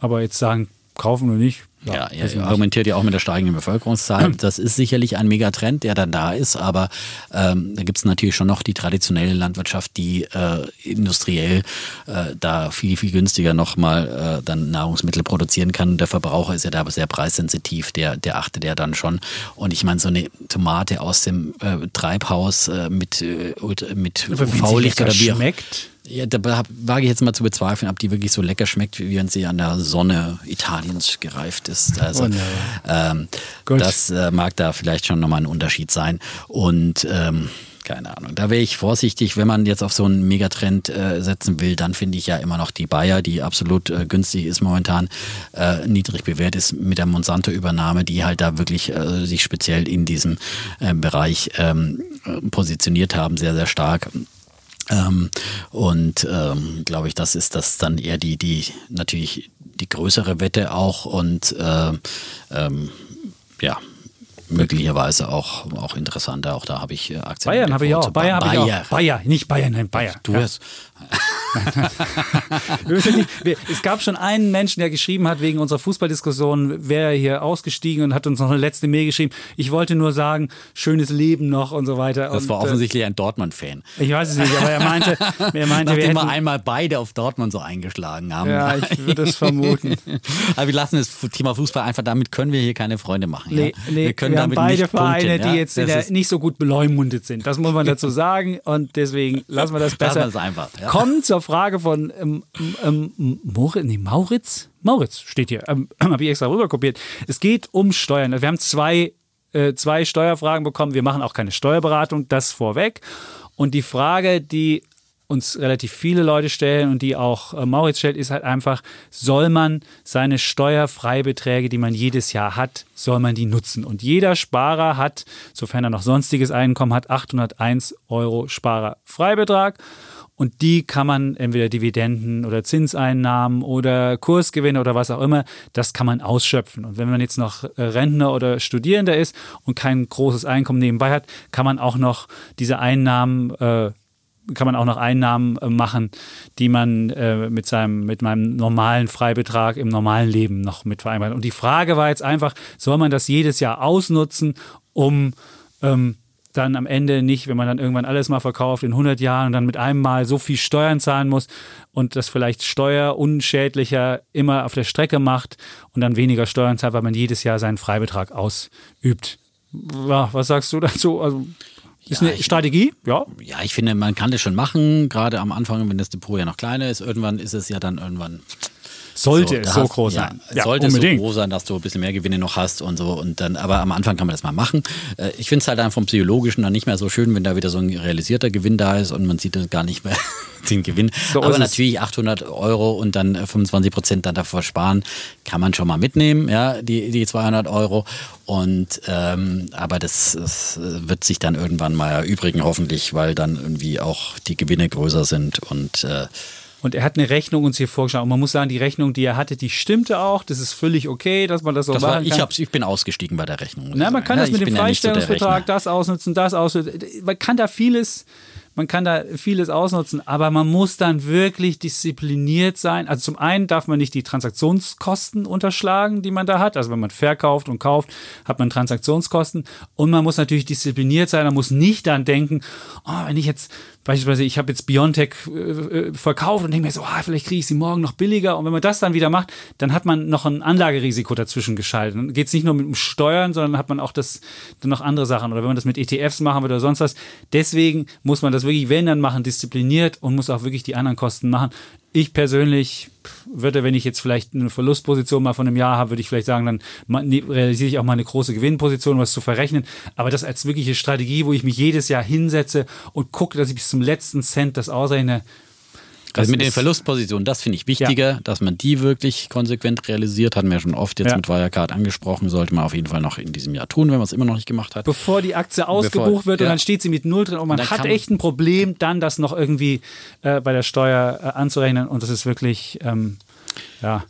aber jetzt sagen, kaufen oder nicht, ja, ja er argumentiert ja auch mit der steigenden Bevölkerungszahl. Das ist sicherlich ein Megatrend, der dann da ist, aber ähm, da gibt es natürlich schon noch die traditionelle Landwirtschaft, die äh, industriell äh, da viel, viel günstiger nochmal äh, dann Nahrungsmittel produzieren kann. Der Verbraucher ist ja da aber sehr preissensitiv, der, der achtet ja dann schon. Und ich meine, so eine Tomate aus dem äh, Treibhaus äh, mit, äh, mit UV-Licht oder wie schmeckt ja, da wage ich jetzt mal zu bezweifeln, ob die wirklich so lecker schmeckt, wie wenn sie an der Sonne Italiens gereift ist. Also ähm, das äh, mag da vielleicht schon nochmal ein Unterschied sein. Und ähm, keine Ahnung. Da wäre ich vorsichtig, wenn man jetzt auf so einen Megatrend äh, setzen will, dann finde ich ja immer noch die Bayer, die absolut äh, günstig ist momentan, äh, niedrig bewährt ist mit der Monsanto-Übernahme, die halt da wirklich äh, sich speziell in diesem äh, Bereich ähm, positioniert haben, sehr, sehr stark. Ähm, und ähm, glaube ich, das ist das dann eher die, die natürlich die größere Wette auch und äh, ähm, ja, möglicherweise auch, auch interessanter. Auch da habe ich äh, Aktien. Bayern habe ich auch. Bayer, Bayer. Bayer. Bayer, nicht Bayern, nein, Bayer. Du ja. hast. Es gab schon einen Menschen, der geschrieben hat, wegen unserer Fußballdiskussion, wäre hier ausgestiegen und hat uns noch eine letzte Mail geschrieben. Ich wollte nur sagen, schönes Leben noch und so weiter. Das und, war offensichtlich ein Dortmund-Fan. Ich weiß es nicht, aber er meinte, er meinte Nachdem wir, hätten, wir einmal beide auf Dortmund so eingeschlagen haben. Ja, ich würde es vermuten. aber wir lassen das Thema Fußball einfach, damit können wir hier keine Freunde machen. Nee, ja? nee, wir können wir haben damit beide nicht Vereine, punkten, ja? die jetzt Das der, nicht so gut beleumundet sind. Das muss man dazu sagen und deswegen lassen wir das Lassen besser. wir es einfach, ja. Kommen zur Frage von ähm, ähm, Moritz, nee, Mauritz? Mauritz steht hier, ähm, habe ich extra rüber kopiert. Es geht um Steuern. Wir haben zwei, äh, zwei Steuerfragen bekommen. Wir machen auch keine Steuerberatung, das vorweg. Und die Frage, die uns relativ viele Leute stellen und die auch äh, Mauritz stellt, ist halt einfach, soll man seine Steuerfreibeträge, die man jedes Jahr hat, soll man die nutzen? Und jeder Sparer hat, sofern er noch sonstiges Einkommen hat, 801 Euro Sparerfreibetrag. Und die kann man entweder Dividenden oder Zinseinnahmen oder Kursgewinne oder was auch immer, das kann man ausschöpfen. Und wenn man jetzt noch äh, Rentner oder Studierender ist und kein großes Einkommen nebenbei hat, kann man auch noch diese Einnahmen äh, kann man auch noch Einnahmen äh, machen, die man äh, mit seinem mit meinem normalen Freibetrag im normalen Leben noch mit vereinbaren. Und die Frage war jetzt einfach, soll man das jedes Jahr ausnutzen, um ähm, dann am Ende nicht, wenn man dann irgendwann alles mal verkauft in 100 Jahren und dann mit einem Mal so viel Steuern zahlen muss und das vielleicht steuerunschädlicher immer auf der Strecke macht und dann weniger Steuern zahlt, weil man jedes Jahr seinen Freibetrag ausübt. Ja, was sagst du dazu? Also, ist Ja, eine ich- Strategie? Ja, Ja, ich finde, man kann das schon machen, gerade am Anfang, wenn das Depot ja noch kleiner ist. Irgendwann ist es ja dann irgendwann Sollte da es so hast- groß ja, sein. es sollte es so groß sein, dass du ein bisschen mehr Gewinne noch hast und so. Und dann, aber am Anfang kann man das mal machen. Äh, Ich finde es halt dann vom Psychologischen dann nicht mehr so schön, wenn da wieder so ein realisierter Gewinn da ist und man sieht dann gar nicht mehr den Gewinn. So aber natürlich 800 Euro und dann äh, 25 Prozent dann davor sparen, kann man schon mal mitnehmen, ja, die, die 200 Euro. Und ähm, aber das, das äh, wird sich dann irgendwann mal erübrigen, hoffentlich, weil dann irgendwie auch die Gewinne größer sind und äh, Und er hat eine Rechnung uns hier vorgeschlagen. Und man muss sagen, die Rechnung, die er hatte, die stimmte auch. Das ist völlig okay, dass man das so das machen war, ich, kann. hab's, ich bin ausgestiegen bei der Rechnung. Na, man kann Ja, das mit dem so Freistellungsvertrag, Rechner. das ausnutzen, das ausnutzen. Man kann da vieles, man kann da vieles ausnutzen, aber man muss dann wirklich diszipliniert sein. Also zum einen darf man nicht die Transaktionskosten unterschlagen, die man da hat. Also wenn man verkauft und kauft, hat man Transaktionskosten. Und man muss natürlich diszipliniert sein. Man muss nicht dann denken, oh, wenn ich jetzt beispielsweise, ich habe jetzt Biontech äh, äh, verkauft und denke mir so, ah, vielleicht kriege ich sie morgen noch billiger. Und wenn man das dann wieder macht, dann hat man noch ein Anlagerisiko dazwischen geschaltet. Dann geht es nicht nur mit dem Steuern, sondern hat man auch das, dann noch andere Sachen. Oder wenn man das mit ETFs machen würde oder sonst was. Deswegen muss man das wirklich, wenn dann machen, diszipliniert und muss auch wirklich die anderen Kosten machen. Ich persönlich würde, wenn ich jetzt vielleicht eine Verlustposition mal von einem Jahr habe, würde ich vielleicht sagen, dann realisiere ich auch mal eine große Gewinnposition, was zu verrechnen. Aber das als wirkliche Strategie, wo ich mich jedes Jahr hinsetze und gucke, dass ich bis zum letzten Cent das ausrechne. Das Also mit den Verlustpositionen, das finde ich wichtiger, dass man die wirklich konsequent realisiert. Hatten wir schon oft jetzt Ja. mit Wirecard angesprochen. Sollte man auf jeden Fall noch in diesem Jahr tun, wenn man es immer noch nicht gemacht hat. Bevor die Aktie ausgebucht wird und ja. dann steht sie mit Null drin und man dann hat echt ein Problem, dann das noch irgendwie äh, bei der Steuer äh, anzurechnen und das ist wirklich, ähm, ja.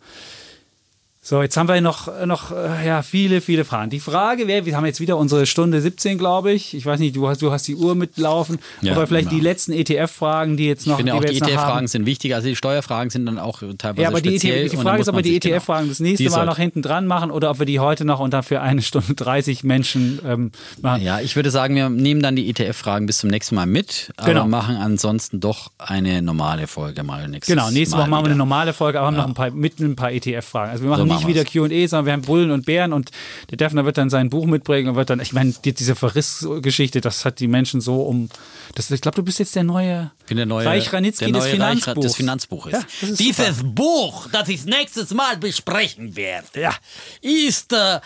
So, jetzt haben wir noch, noch äh, ja, viele, viele Fragen. Die Frage wäre, wir haben jetzt wieder unsere Stunde 17, glaube ich. Ich weiß nicht, du hast, du hast die Uhr mitlaufen. Ja, aber vielleicht ja. die letzten ETF-Fragen, die jetzt noch, Ich finde die auch die. ETF-Fragen sind wichtig. Also die Steuerfragen sind dann auch teilweise Ja, aber die, speziell. ETF, die dann Frage ist, ob wir die sich genau- ETF-Fragen das nächste Die Mal noch hinten dran machen oder ob wir die heute noch und dann für eine Stunde 30 Menschen ähm, machen. Ja, ich würde sagen, wir nehmen dann die ETF-Fragen bis zum nächsten Mal mit, aber Genau. machen ansonsten doch eine normale Folge mal nächstes Genau, nächste Mal Woche machen wir eine normale Folge, aber haben noch ein paar, mit ein paar ETF-Fragen. Also wir machen So nicht wieder. Q&A, sondern wir haben Bullen und Bären und der Defner wird dann sein Buch mitbringen und wird dann, ich meine, die- diese Verrissgeschichte, das hat die Menschen so um, das, ich glaube, du bist jetzt der neue, Ich bin der neue, Reich Ranitzky der des neue Reich Finanzbuchs. des Finanzbuches. Ja, Dieses super. Buch, das ich nächstes Mal besprechen werde, ja, ist äh,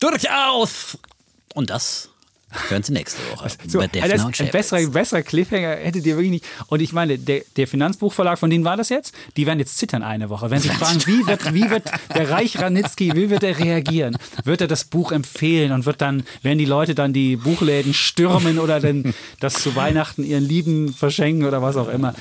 durchaus. Und das hören Sie nächste Woche. So, bei also Defner das, und ein besserer, besserer Cliffhanger hättet ihr wirklich nicht. Und ich meine, der, der Finanzbuchverlag, von denen war das jetzt? Die werden jetzt zittern eine Woche. Wenn sie fragen, wie wird, wie wird der Reich Ranitzky, wie wird er reagieren? Wird er das Buch empfehlen und wird dann, werden die Leute dann die Buchläden stürmen oder denn das zu Weihnachten ihren Lieben verschenken oder was auch immer?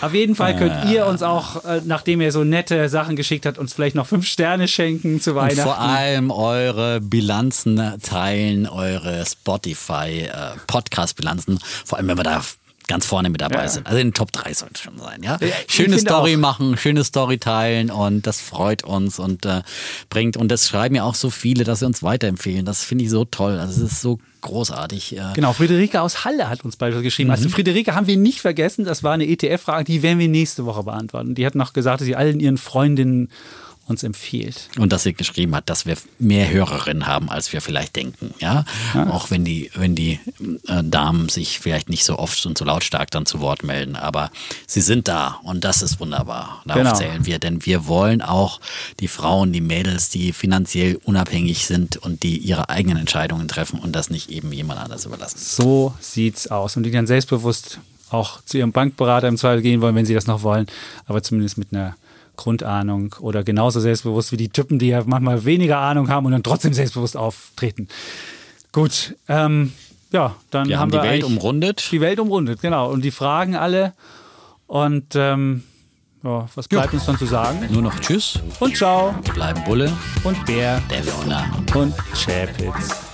Auf jeden Fall könnt ihr uns auch, äh, nachdem ihr so nette Sachen geschickt habt, uns vielleicht noch fünf Sterne schenken zu Und Weihnachten. vor allem eure Bilanzen teilen, eure Spotify äh, Podcast-Bilanzen. Vor allem, wenn wir da ganz vorne mit dabei Ja. sind. Also in den Top 3 soll es schon sein, ja. Schöne Story auch. machen, schöne Story teilen und das freut uns und äh, bringt, und das schreiben ja auch so viele, dass sie uns weiterempfehlen. Das finde ich so toll. Also es ist so großartig. Äh, Genau, Friederike aus Halle hat uns beide geschrieben. Also Friederike haben wir nicht vergessen, das war eine ETF-Frage, die werden wir nächste Woche beantworten. Die hat noch gesagt, dass sie allen ihren Freundinnen uns empfiehlt. Und dass sie geschrieben hat, dass wir mehr Hörerinnen haben, als wir vielleicht denken. Ja, auch wenn die, wenn die äh, Damen sich vielleicht nicht so oft und so lautstark dann zu Wort melden, aber sie sind da und das ist wunderbar. Darauf Genau. zählen wir, denn wir wollen auch die Frauen, die Mädels, die finanziell unabhängig sind und die ihre eigenen Entscheidungen treffen und das nicht eben jemand anders überlassen. So sieht's aus. Und die dann selbstbewusst auch zu ihrem Bankberater im Zweifel gehen wollen, wenn sie das noch wollen, aber zumindest mit einer Grundahnung oder genauso selbstbewusst wie die Typen, die ja manchmal weniger Ahnung haben und dann trotzdem selbstbewusst auftreten. Gut, ähm, ja, dann Wir haben haben die wir Welt umrundet. die Welt umrundet, genau. Und die Fragen alle. Und ähm, ja, was bleibt uns dann zu sagen? Nur noch Tschüss, Und ciao bleiben Bulle, und Bär der Fiona. und Chapitz.